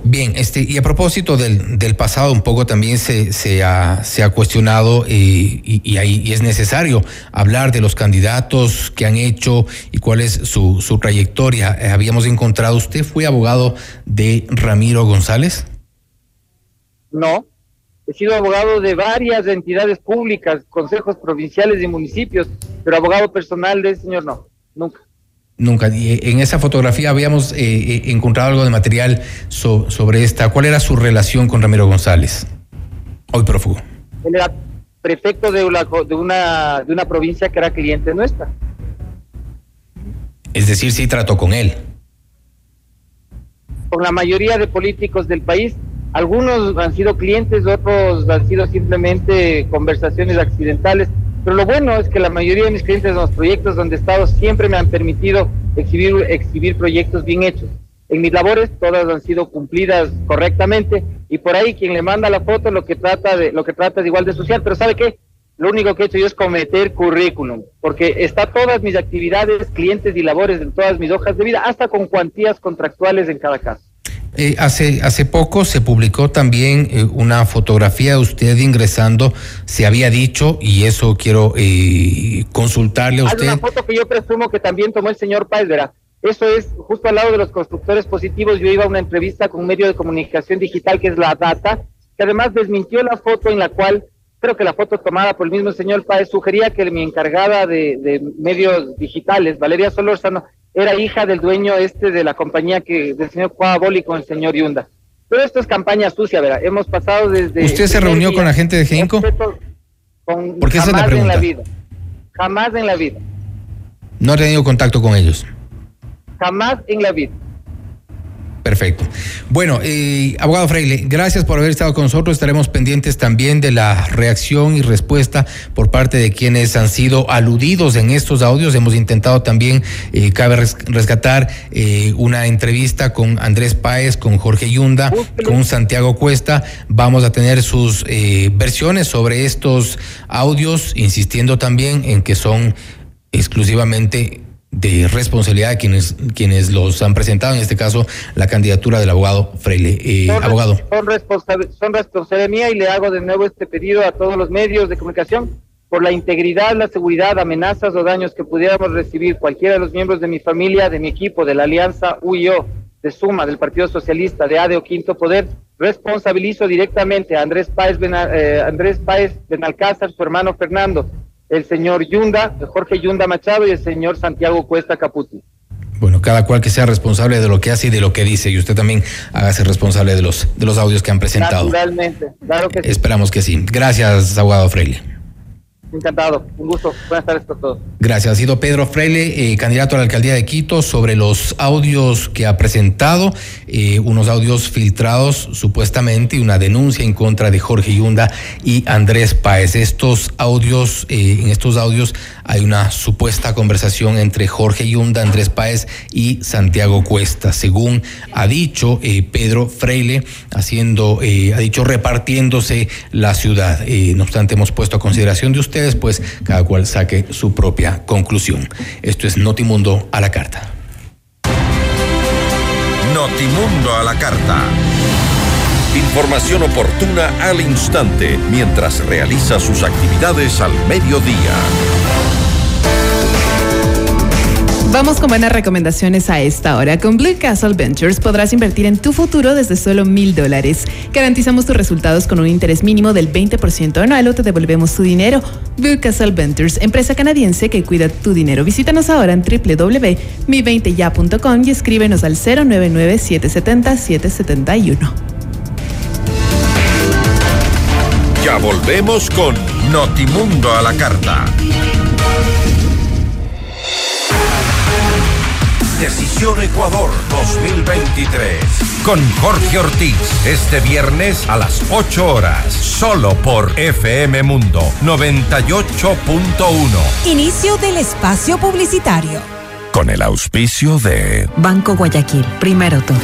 Bien, este, y a propósito del, del pasado, un poco también se, se, ha, se ha cuestionado eh, y, y, ahí y es necesario hablar de los candidatos que han hecho y cuál es su, su trayectoria. Eh, habíamos encontrado, ¿usted fue abogado de Ramiro González? No, he sido abogado de varias entidades públicas, consejos provinciales y municipios, pero abogado personal del señor no, nunca. Nunca. Y en esa fotografía habíamos eh, eh, encontrado algo de material so, sobre esta. ¿Cuál era su relación con Ramiro González? Hoy prófugo. Él era prefecto de una, de una, de una provincia que era cliente nuestra. Es decir, sí trató con él. Con la mayoría de políticos del país, algunos han sido clientes, otros han sido simplemente conversaciones accidentales. Pero lo bueno es que la mayoría de mis clientes en los proyectos donde he estado siempre me han permitido exhibir, exhibir proyectos bien hechos. En mis labores todas han sido cumplidas correctamente y por ahí quien le manda la foto lo que trata de lo que trata es igual de social, pero ¿sabe qué? Lo único que he hecho yo es cometer currículum, porque está todas mis actividades, clientes y labores en todas mis hojas de vida, hasta con cuantías contractuales en cada caso. Eh, hace, hace poco se publicó también eh, una fotografía de usted ingresando, se había dicho, y eso quiero eh, consultarle a usted. Hay una foto que yo presumo que también tomó el señor Páez, ¿verdad? Eso es justo al lado de los constructores positivos. Yo iba a una entrevista con un medio de comunicación digital que es La Data, que además desmintió la foto en la cual, creo que la foto tomada por el mismo señor Páez, sugería que mi encargada de, de medios digitales, Valeria Solórzano, era hija del dueño este de la compañía que del señor Boli con el señor Yunda. Pero esto es campaña sucia, ¿verdad? Hemos pasado desde... ¿Usted se reunió con la gente de Genco? Con, Porque esa es la jamás en pregunta. la vida. Jamás en la vida. No ha tenido contacto con ellos. Jamás en la vida. Perfecto. Bueno, eh, abogado Freile, gracias por haber estado con nosotros. Estaremos pendientes también de la reacción y respuesta por parte de quienes han sido aludidos en estos audios. Hemos intentado también, eh, cabe res- rescatar eh, una entrevista con Andrés Páez, con Jorge Yunda, con Santiago Cuesta. Vamos a tener sus versiones sobre estos audios, insistiendo también en que son exclusivamente de responsabilidad de quienes, quienes los han presentado, en este caso la candidatura del abogado Freile. Eh, Son, abogado. Son, responsables, son responsabilidad mía y le hago de nuevo este pedido a todos los medios de comunicación por la integridad, la seguridad, amenazas o daños que pudiéramos recibir cualquiera de los miembros de mi familia, de mi equipo, de la Alianza UIO, de Suma, del Partido Socialista, de ADE o Quinto Poder, responsabilizo directamente a Andrés Páez, Bena- eh, Andrés Páez Benalcázar, su hermano Fernando, el señor Yunda, Jorge Yunda Machado y el señor Santiago Cuesta Caputi. Bueno, cada cual que sea responsable de lo que hace y de lo que dice, y usted también hágase responsable de los, de los audios que han presentado. Naturalmente, claro que sí. Esperamos que sí. Gracias, abogado Freile. Encantado, un gusto. Buenas tardes a todos. Gracias. Ha sido Pedro Freile, eh, candidato a la alcaldía de Quito, sobre los audios que ha presentado, eh, unos audios filtrados supuestamente y una denuncia en contra de Jorge Yunda y Andrés Páez. Estos audios, eh, en estos audios hay una supuesta conversación entre Jorge Yunda, Andrés Páez y Santiago Cuesta, según ha dicho eh, Pedro Freile, haciendo, eh, ha dicho repartiéndose la ciudad. Eh, no obstante, hemos puesto a consideración de ustedes, pues cada cual saque su propia conclusión. Esto es Notimundo a la carta. Notimundo a la carta. Información oportuna al instante mientras realiza sus actividades al mediodía. Vamos con buenas recomendaciones a esta hora. Con Blue Castle Ventures podrás invertir en tu futuro desde solo mil dólares. Garantizamos tus resultados con un interés mínimo del 20% anual o te devolvemos tu dinero. Blue Castle Ventures, empresa canadiense que cuida tu dinero. Visítanos ahora en www.mi20ya.com y escríbenos al 099-770-771. Ya volvemos con Notimundo a la carta. Decisión Ecuador 2023. Con Jorge Ortiz, este viernes a las 8 horas, solo por FM Mundo 98.1. Inicio del espacio publicitario. Con el auspicio de Banco Guayaquil, primero tú.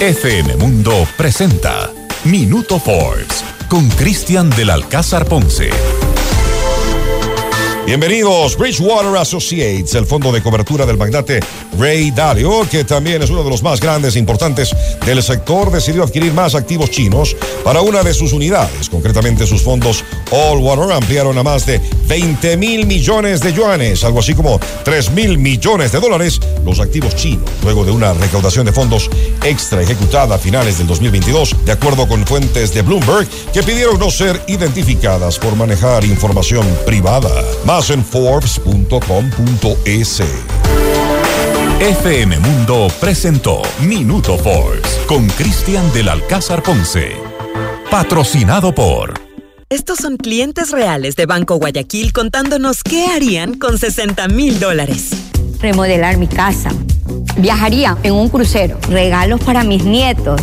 FM Mundo presenta Minuto Forbes con Cristian del Alcázar Ponce. Bienvenidos, Bridgewater Associates, el fondo de cobertura del magnate Ray Dalio, que también es uno de los más grandes e importantes del sector, decidió adquirir más activos chinos para una de sus unidades. Concretamente, sus fondos All Water ampliaron a más de 20 mil millones de yuanes, algo así como 3 mil millones de dólares, los activos chinos, luego de una recaudación de fondos extra ejecutada a finales del 2022, de acuerdo con fuentes de Bloomberg, que pidieron no ser identificadas por manejar información privada. Más en Forbes.com.es. FM Mundo presentó Minuto Forbes con Cristian del Alcázar Ponce. Patrocinado por Estos son clientes reales de Banco Guayaquil contándonos qué harían con 60 mil dólares. Remodelar mi casa. Viajaría en un crucero. Regalos para mis nietos.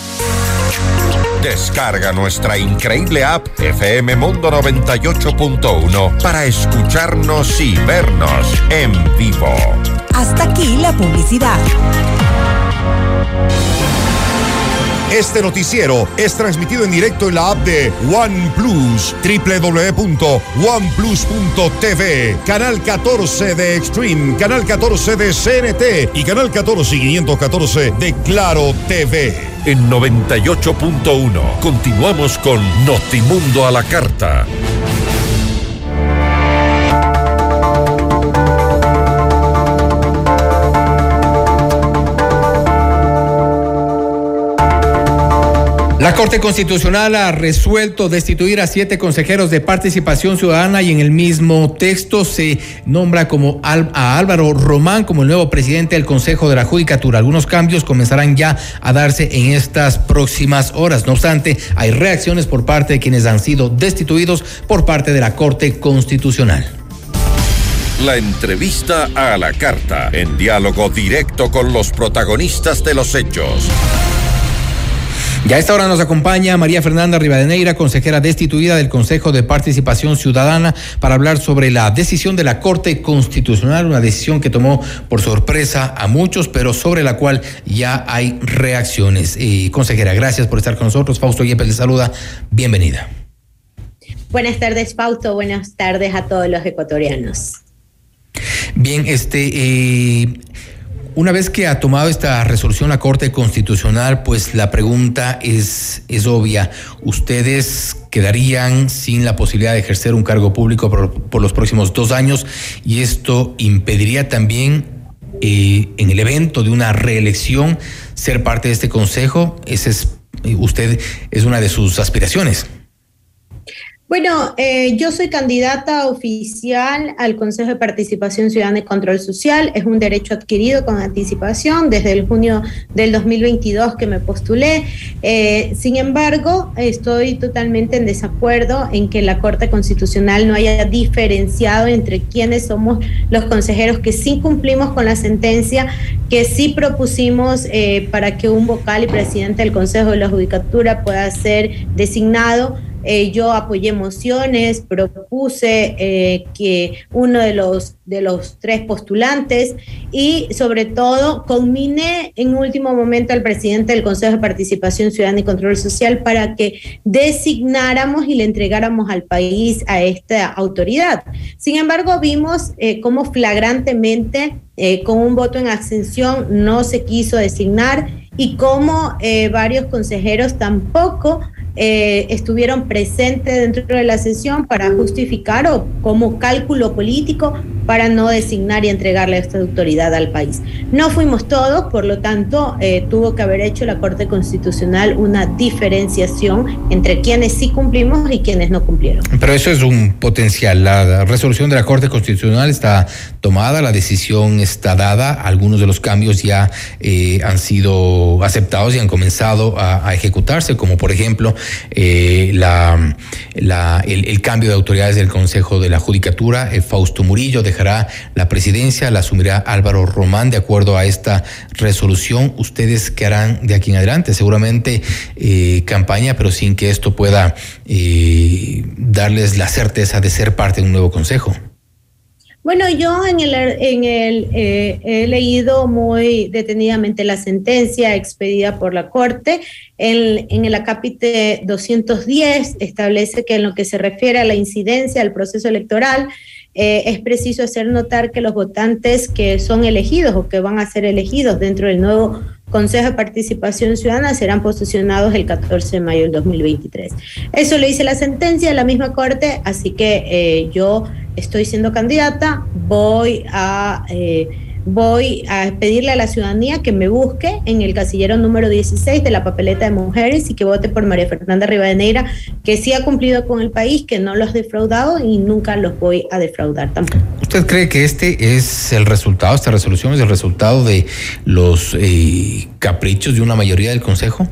Descarga nuestra increíble app FM Mundo 98.1 para escucharnos y vernos en vivo. Hasta aquí la publicidad. Este noticiero es transmitido en directo en la app de OnePlus, www.oneplus.tv, canal 14 de Extreme, canal 14 de CNT y canal 14 y 514 de Claro TV. En 98.1 continuamos con Notimundo a la carta. La Corte Constitucional ha resuelto destituir a siete consejeros de participación ciudadana y en el mismo texto se nombra como a Álvaro Román como el nuevo presidente del Consejo de la Judicatura. Algunos cambios comenzarán ya a darse en estas próximas horas. No obstante, hay reacciones por parte de quienes han sido destituidos por parte de la Corte Constitucional. La entrevista a la carta, en diálogo directo con los protagonistas de los hechos. Ya a esta hora nos acompaña María Fernanda Rivadeneira, consejera destituida del Consejo de Participación Ciudadana, para hablar sobre la decisión de la Corte Constitucional, una decisión que tomó por sorpresa a muchos, pero sobre la cual ya hay reacciones. Y consejera, gracias por estar con nosotros. Fausto Yepes le saluda. Bienvenida. Buenas tardes, Fausto. Buenas tardes a todos los ecuatorianos. Bien, este. Eh, una vez que ha tomado esta resolución la Corte Constitucional, pues la pregunta es, es obvia. ¿Ustedes quedarían sin la posibilidad de ejercer un cargo público por, por los próximos dos años? Y esto impediría también eh, en el evento de una reelección ser parte de este Consejo. Ese es, usted es una de sus aspiraciones. Bueno, eh, yo soy candidata oficial al Consejo de Participación Ciudadana y Control Social. Es un derecho adquirido con anticipación desde el junio del 2022 que me postulé. Eh, sin embargo, estoy totalmente en desacuerdo en que la Corte Constitucional no haya diferenciado entre quienes somos los consejeros que sí cumplimos con la sentencia, que sí propusimos eh, para que un vocal y presidente del Consejo de la Judicatura pueda ser designado eh, yo apoyé mociones, propuse eh, que uno de los, de los tres postulantes y sobre todo conminé en último momento al presidente del Consejo de Participación Ciudadana y Control Social para que designáramos y le entregáramos al país a esta autoridad. Sin embargo, vimos eh, cómo flagrantemente con un voto en abstención no se quiso designar y cómo varios consejeros tampoco eh, estuvieron presentes dentro de la sesión para justificar o como cálculo político para no designar y entregarle esta autoridad al país. No fuimos todos, por lo tanto, eh, tuvo que haber hecho la Corte Constitucional una diferenciación entre quienes sí cumplimos y quienes no cumplieron. Pero eso es un potencial. La resolución de la Corte Constitucional está tomada, la decisión está dada, algunos de los cambios ya eh, han sido aceptados y han comenzado a, a ejecutarse, como por ejemplo eh, la, el, cambio de autoridades del Consejo de la Judicatura. Eh, Fausto Murillo dejará la presidencia, la asumirá Álvaro Román de acuerdo a esta resolución. ¿Ustedes qué harán de aquí en adelante? Seguramente eh, campaña, pero sin que esto pueda eh, darles la certeza de ser parte de un nuevo Consejo. Bueno, yo en el, en el eh, he leído muy detenidamente la sentencia expedida por la Corte. En, en el acápite 210 establece que en lo que se refiere a la incidencia del proceso electoral, eh, es preciso hacer notar que los votantes que son elegidos o que van a ser elegidos dentro del nuevo Consejo de Participación Ciudadana serán posicionados el 14 de mayo del 2023. Eso lo dice la sentencia de la misma Corte, así que eh, yo estoy siendo candidata, voy a... Eh, voy a pedirle a la ciudadanía que me busque en el casillero número 16 de la papeleta de mujeres y que vote por María Fernanda Rivadeneira, que sí ha cumplido con el país, que no los ha defraudado y nunca los voy a defraudar tampoco. ¿Usted cree que este es el resultado, esta resolución es el resultado de los eh, caprichos de una mayoría del Consejo?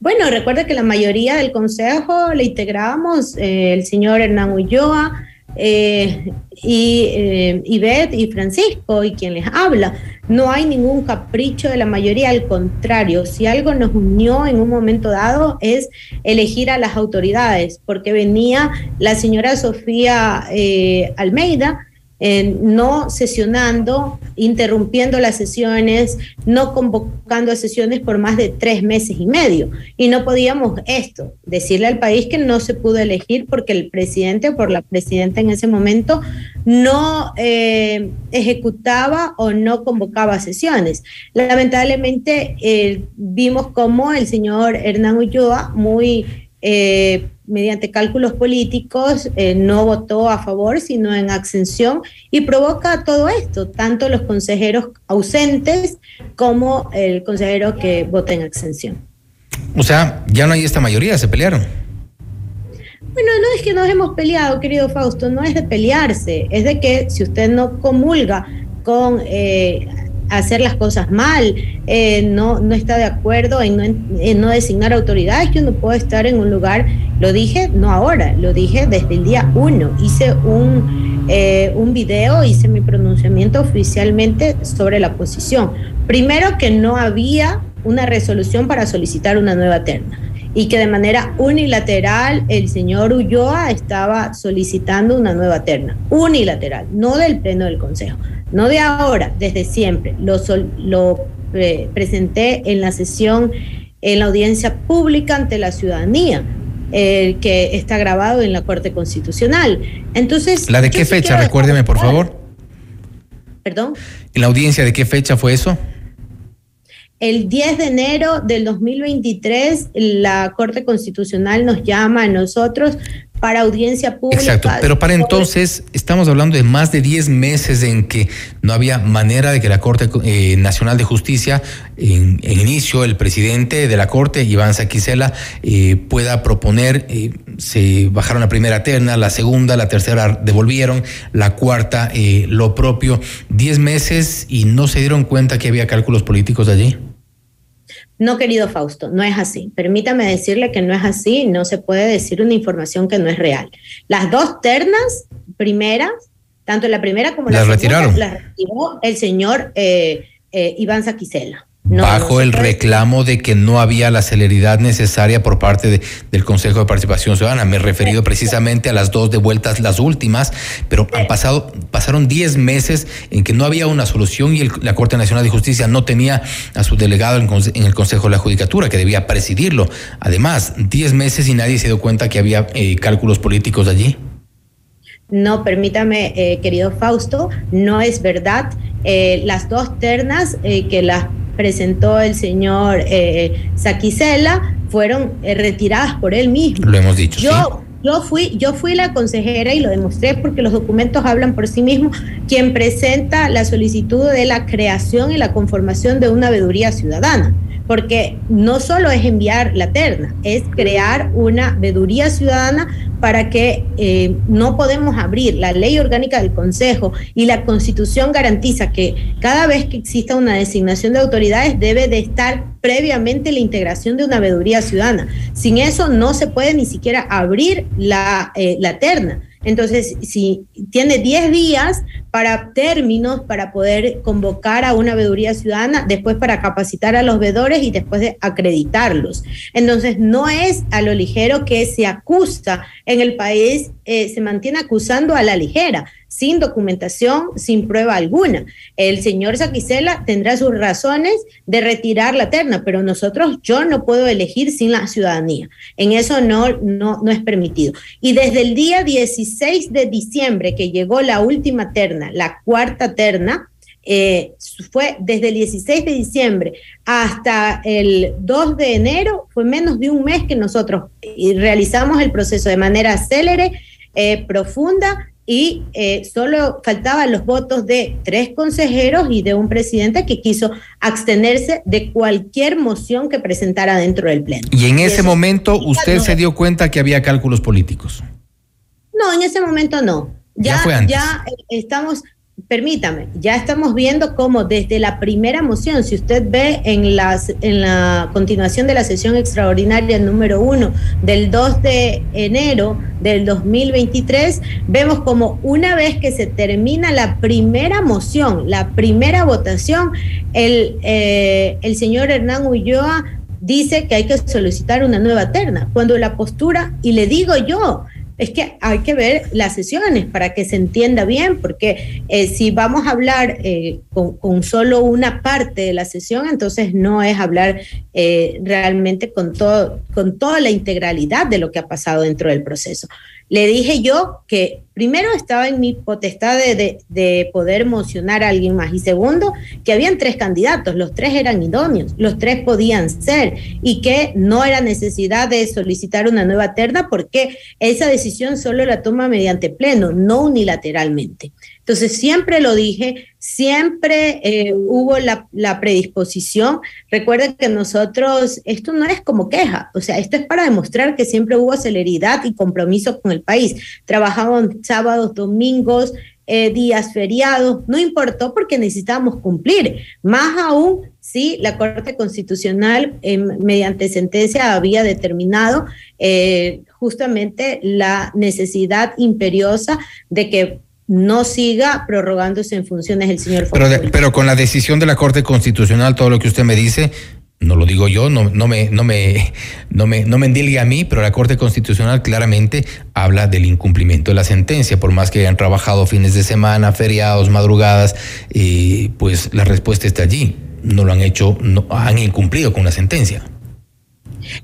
Bueno, recuerda que la mayoría del Consejo le integrábamos eh, el señor Hernán Ulloa, eh, y eh, y Francisco y quien les habla. No hay ningún capricho de la mayoría, al contrario, si algo nos unió en un momento dado es elegir a las autoridades, porque venía la señora Sofía eh, Almeida, eh, no sesionando, interrumpiendo las sesiones, no convocando a sesiones por más de tres meses y medio. Y no podíamos esto, decirle al país que no se pudo elegir porque el presidente o por la presidenta en ese momento no eh, ejecutaba o no convocaba sesiones. Lamentablemente eh, vimos como el señor Hernán Ulloa, muy eh, mediante cálculos políticos, eh, no votó a favor, sino en abstención, y provoca todo esto, tanto los consejeros ausentes como el consejero que vota en abstención. O sea, ya no hay esta mayoría, se pelearon. Bueno, no es que nos hemos peleado, querido Fausto, no es de pelearse, es de que si usted no comulga con eh, hacer las cosas mal, eh, no, no está de acuerdo en no, designar autoridades, yo no puedo estar en un lugar, lo dije no ahora, lo dije desde el día uno, hice un, eh, un video, hice mi pronunciamiento oficialmente sobre la posición. Primero que no había una resolución para solicitar una nueva terna y que de manera unilateral el señor Ulloa estaba solicitando una nueva terna, unilateral, no del Pleno del Consejo, no de ahora, desde siempre. Lo, lo eh, presenté en la sesión, en la audiencia pública ante la ciudadanía. Eh, que está grabado en la Corte Constitucional. Entonces. ¿La de qué fecha? Recuérdeme, por favor. ¿Perdón? ¿En la audiencia de qué fecha fue eso? El 10 de enero del 2023, la Corte Constitucional nos llama a nosotros para audiencia pública. Exacto, pero para entonces estamos hablando de más de 10 meses en que no había manera de que la Corte eh, Nacional de Justicia, en, en, inicio, el presidente de la Corte, Iván Saquicela, eh, pueda proponer, eh, se bajaron la primera terna, la segunda, la tercera devolvieron, la cuarta eh, lo propio. 10 meses y no se dieron cuenta que había cálculos políticos allí. No, querido Fausto, no es así. Permítame decirle que no es así, no se puede decir una información que no es real. Las dos ternas primeras, tanto la primera como la segunda, retiraron. las retiró el señor eh, eh, Iván Saquicela. No, bajo no el reclamo de que no había la celeridad necesaria por parte de, del Consejo de Participación Ciudadana. Me he referido precisamente a las dos devueltas, las últimas, pero han pasado, pasaron 10 meses en que no había una solución y el, la Corte Nacional de Justicia no tenía a su delegado en, en, el Consejo de la Judicatura, que debía presidirlo. Además, 10 meses y nadie se dio cuenta que había eh, cálculos políticos allí. No, permítame, eh, querido Fausto, no es verdad. Eh, las dos ternas que las presentó el señor eh, Saquicela fueron eh, retiradas por él mismo. Lo hemos dicho. Yo, ¿sí? Yo fui, yo fui la consejera y lo demostré porque los documentos hablan por sí mismos, quien presenta la solicitud de la creación y la conformación de una veeduría ciudadana porque no solo es enviar la terna, es crear una veeduría ciudadana para que eh, no podemos abrir. La ley orgánica del Consejo y la Constitución garantiza que cada vez que exista una designación de autoridades debe de estar previamente la integración de una veeduría ciudadana. Sin eso no se puede ni siquiera abrir la, eh, la terna. Entonces, si tiene 10 días para términos, para poder convocar a una veeduría ciudadana, después para capacitar a los veedores y después de acreditarlos. Entonces, no es a lo ligero que se acusa en el país, eh, se mantiene acusando a la ligera sin documentación, sin prueba alguna. El señor Saquicela tendrá sus razones de retirar la terna, pero nosotros, yo no puedo elegir sin la ciudadanía. En eso no, no, no es permitido. Y desde el día 16 de diciembre que llegó la última terna, la cuarta terna, eh, fue desde el 16 de diciembre hasta el 2 de enero, fue menos de un mes que nosotros eh, realizamos el proceso de manera célere, eh, profunda y eh, solo faltaban los votos de tres consejeros y de un presidente que quiso abstenerse de cualquier moción que presentara dentro del Pleno. Y en ese momento usted se dio cuenta que había cálculos políticos. No, en ese momento no. Ya, ya, ya eh, estamos permítame, ya estamos viendo cómo desde la primera moción, si usted ve en, las, en la continuación de la sesión extraordinaria número uno del 2 de enero del 2023, vemos como una vez que se termina la primera moción, la primera votación, el, eh, el señor Hernán Ulloa dice que hay que solicitar una nueva terna, cuando la postura, y le digo yo, es que hay que ver las sesiones para que se entienda bien, porque eh, si vamos a hablar eh, con, solo una parte de la sesión, entonces no es hablar eh, realmente con, todo, con toda la integralidad de lo que ha pasado dentro del proceso. Le dije yo que primero estaba en mi potestad de, poder mocionar a alguien más y segundo, que habían tres candidatos, los tres eran idóneos, los tres podían ser y que no era necesidad de solicitar una nueva terna porque esa decisión solo la toma mediante pleno, no unilateralmente. Entonces, siempre lo dije, siempre eh, hubo la, predisposición. Recuerden que nosotros, esto no es como queja, o sea, esto es para demostrar que siempre hubo celeridad y compromiso con el país. Trabajamos sábados, domingos, eh, días feriados, no importó porque necesitábamos cumplir. Más aún si la Corte Constitucional, em, mediante sentencia, había determinado eh, justamente la necesidad imperiosa de que no siga prorrogándose en funciones el señor pero, pero con la decisión de la Corte Constitucional, todo lo que usted me dice, no lo digo yo, no, no, me, no, me, no, me, no me endilgue a mí, pero la Corte Constitucional claramente habla del incumplimiento de la sentencia, por más que hayan trabajado fines de semana, feriados, madrugadas, y pues la respuesta está allí. No lo han hecho, no, han incumplido con la sentencia.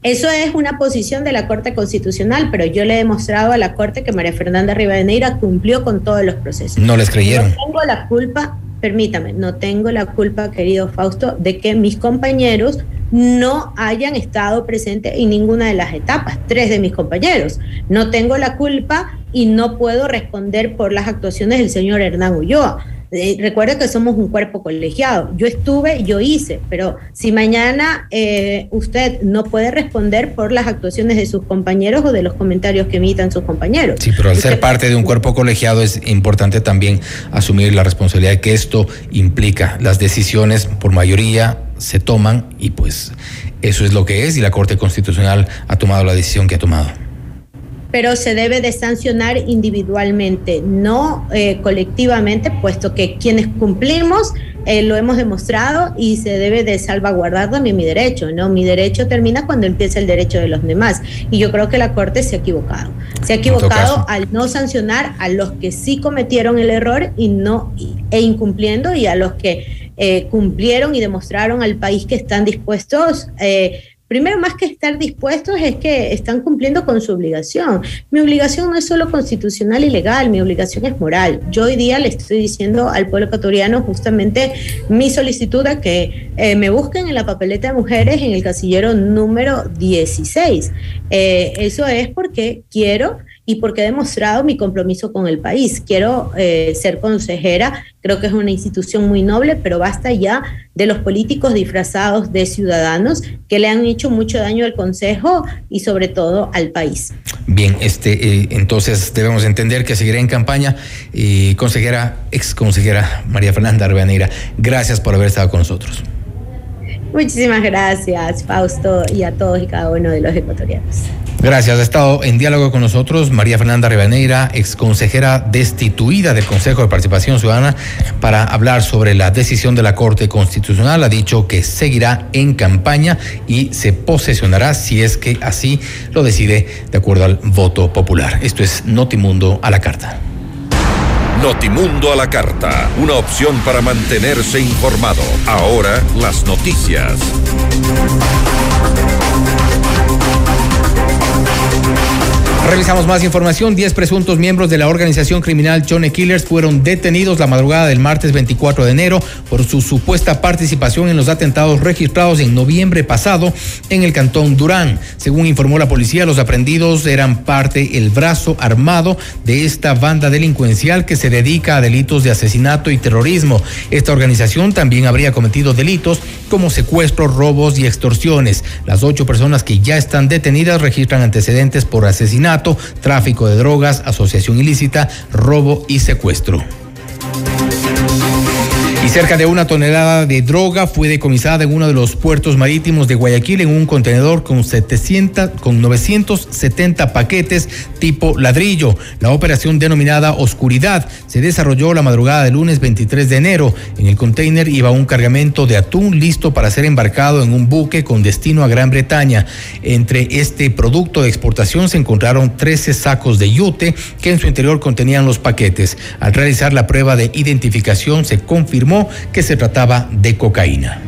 Eso es una posición de la Corte Constitucional, pero yo le he demostrado a la Corte que María Fernanda Rivadeneira cumplió con todos los procesos. No les creyeron. Tengo la culpa, permítame, no tengo la culpa, querido Fausto, de que mis compañeros no hayan estado presentes en ninguna de las etapas, tres de mis compañeros. No tengo la culpa y no puedo responder por las actuaciones del señor Hernán Ulloa eh, recuerda que somos un cuerpo colegiado. Yo estuve, yo hice, pero si mañana eh, usted no puede responder por las actuaciones de sus compañeros o de los comentarios que emitan sus compañeros. Sí, pero al ser parte de un cuerpo colegiado es importante también asumir la responsabilidad que esto implica. Las decisiones por mayoría se toman y pues eso es lo que es y la Corte Constitucional ha tomado la decisión que ha tomado pero se debe de sancionar individualmente, no eh, colectivamente, puesto que quienes cumplimos eh, lo hemos demostrado y se debe de salvaguardar también mi derecho, ¿no? Mi derecho termina cuando empieza el derecho de los demás y yo creo que la Corte se ha equivocado. Se ha equivocado al no sancionar a los que sí cometieron el error y no e incumpliendo y a los que eh, cumplieron y demostraron al país que están dispuestos Primero, más que estar dispuestos, es que están cumpliendo con su obligación. Mi obligación no es solo constitucional y legal, mi obligación es moral. Yo hoy día le estoy diciendo al pueblo ecuatoriano justamente mi solicitud a que eh, me busquen en la papeleta de mujeres en el casillero número 16. Eh, eso es porque quiero y porque he demostrado mi compromiso con el país. Quiero eh, ser consejera, creo que es una institución muy noble, pero basta ya de los políticos disfrazados de ciudadanos que le han hecho mucho daño al Consejo y sobre todo al país. Bien, este, eh, entonces debemos entender que seguirá en campaña. y consejera, ex consejera María Fernanda Arbeneira, gracias por haber estado con nosotros. Muchísimas gracias, Fausto, y a todos y cada uno de los ecuatorianos. Gracias. Ha estado en diálogo con nosotros María Fernanda Rivaneira, ex consejera destituida del Consejo de Participación Ciudadana, para hablar sobre la decisión de la Corte Constitucional. Ha dicho que seguirá en campaña y se posesionará si es que así lo decide de acuerdo al voto popular. Esto es Notimundo a la carta. Notimundo a la carta, una opción para mantenerse informado. Ahora las noticias. Revisamos más información. Diez presuntos miembros de la organización criminal Johnny Killers fueron detenidos la madrugada del martes 24 de enero por su supuesta participación en los atentados registrados en noviembre pasado en el cantón Durán. Según informó la policía, los aprendidos eran parte el brazo armado de esta banda delincuencial que se dedica a delitos de asesinato y terrorismo. Esta organización también habría cometido delitos como secuestros, robos y extorsiones. Las ocho personas que ya están detenidas registran antecedentes por asesinato tráfico de drogas, asociación ilícita, robo y secuestro. Y cerca de una tonelada de droga fue decomisada en uno de los puertos marítimos de Guayaquil en un contenedor con 700, con 970 paquetes tipo ladrillo. La operación denominada Oscuridad se desarrolló la madrugada del lunes 23 de enero. En el container iba un cargamento de atún listo para ser embarcado en un buque con destino a Gran Bretaña. Entre este producto de exportación se encontraron 13 sacos de yute que en su interior contenían los paquetes. Al realizar la prueba de identificación se confirmó que se trataba de cocaína.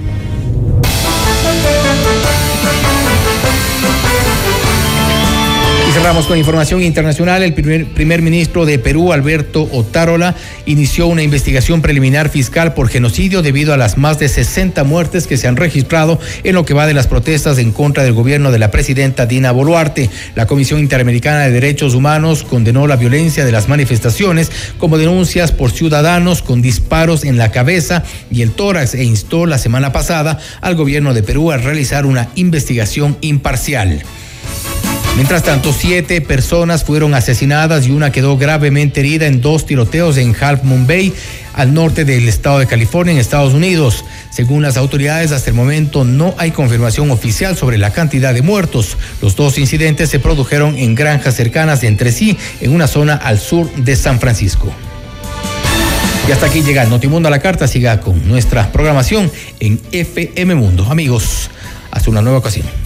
Cerramos con información internacional. El primer, primer, ministro de Perú, Alberto Otárola, inició una investigación preliminar fiscal por genocidio debido a las más de 60 muertes que se han registrado en lo que va de las protestas en contra del gobierno de la presidenta Dina Boluarte. La Comisión Interamericana de Derechos Humanos condenó la violencia de las manifestaciones como denuncias por ciudadanos con disparos en la cabeza y el tórax e instó la semana pasada al gobierno de Perú a realizar una investigación imparcial. Mientras tanto, siete personas fueron asesinadas y una quedó gravemente herida en dos tiroteos en Half Moon Bay, al norte del estado de California, en Estados Unidos. Según las autoridades, hasta el momento no hay confirmación oficial sobre la cantidad de muertos. Los dos incidentes se produjeron en granjas cercanas entre sí, en una zona al sur de San Francisco. Y hasta aquí llega el Notimundo a la carta. Siga con nuestra programación en FM Mundo. Amigos, hasta una nueva ocasión.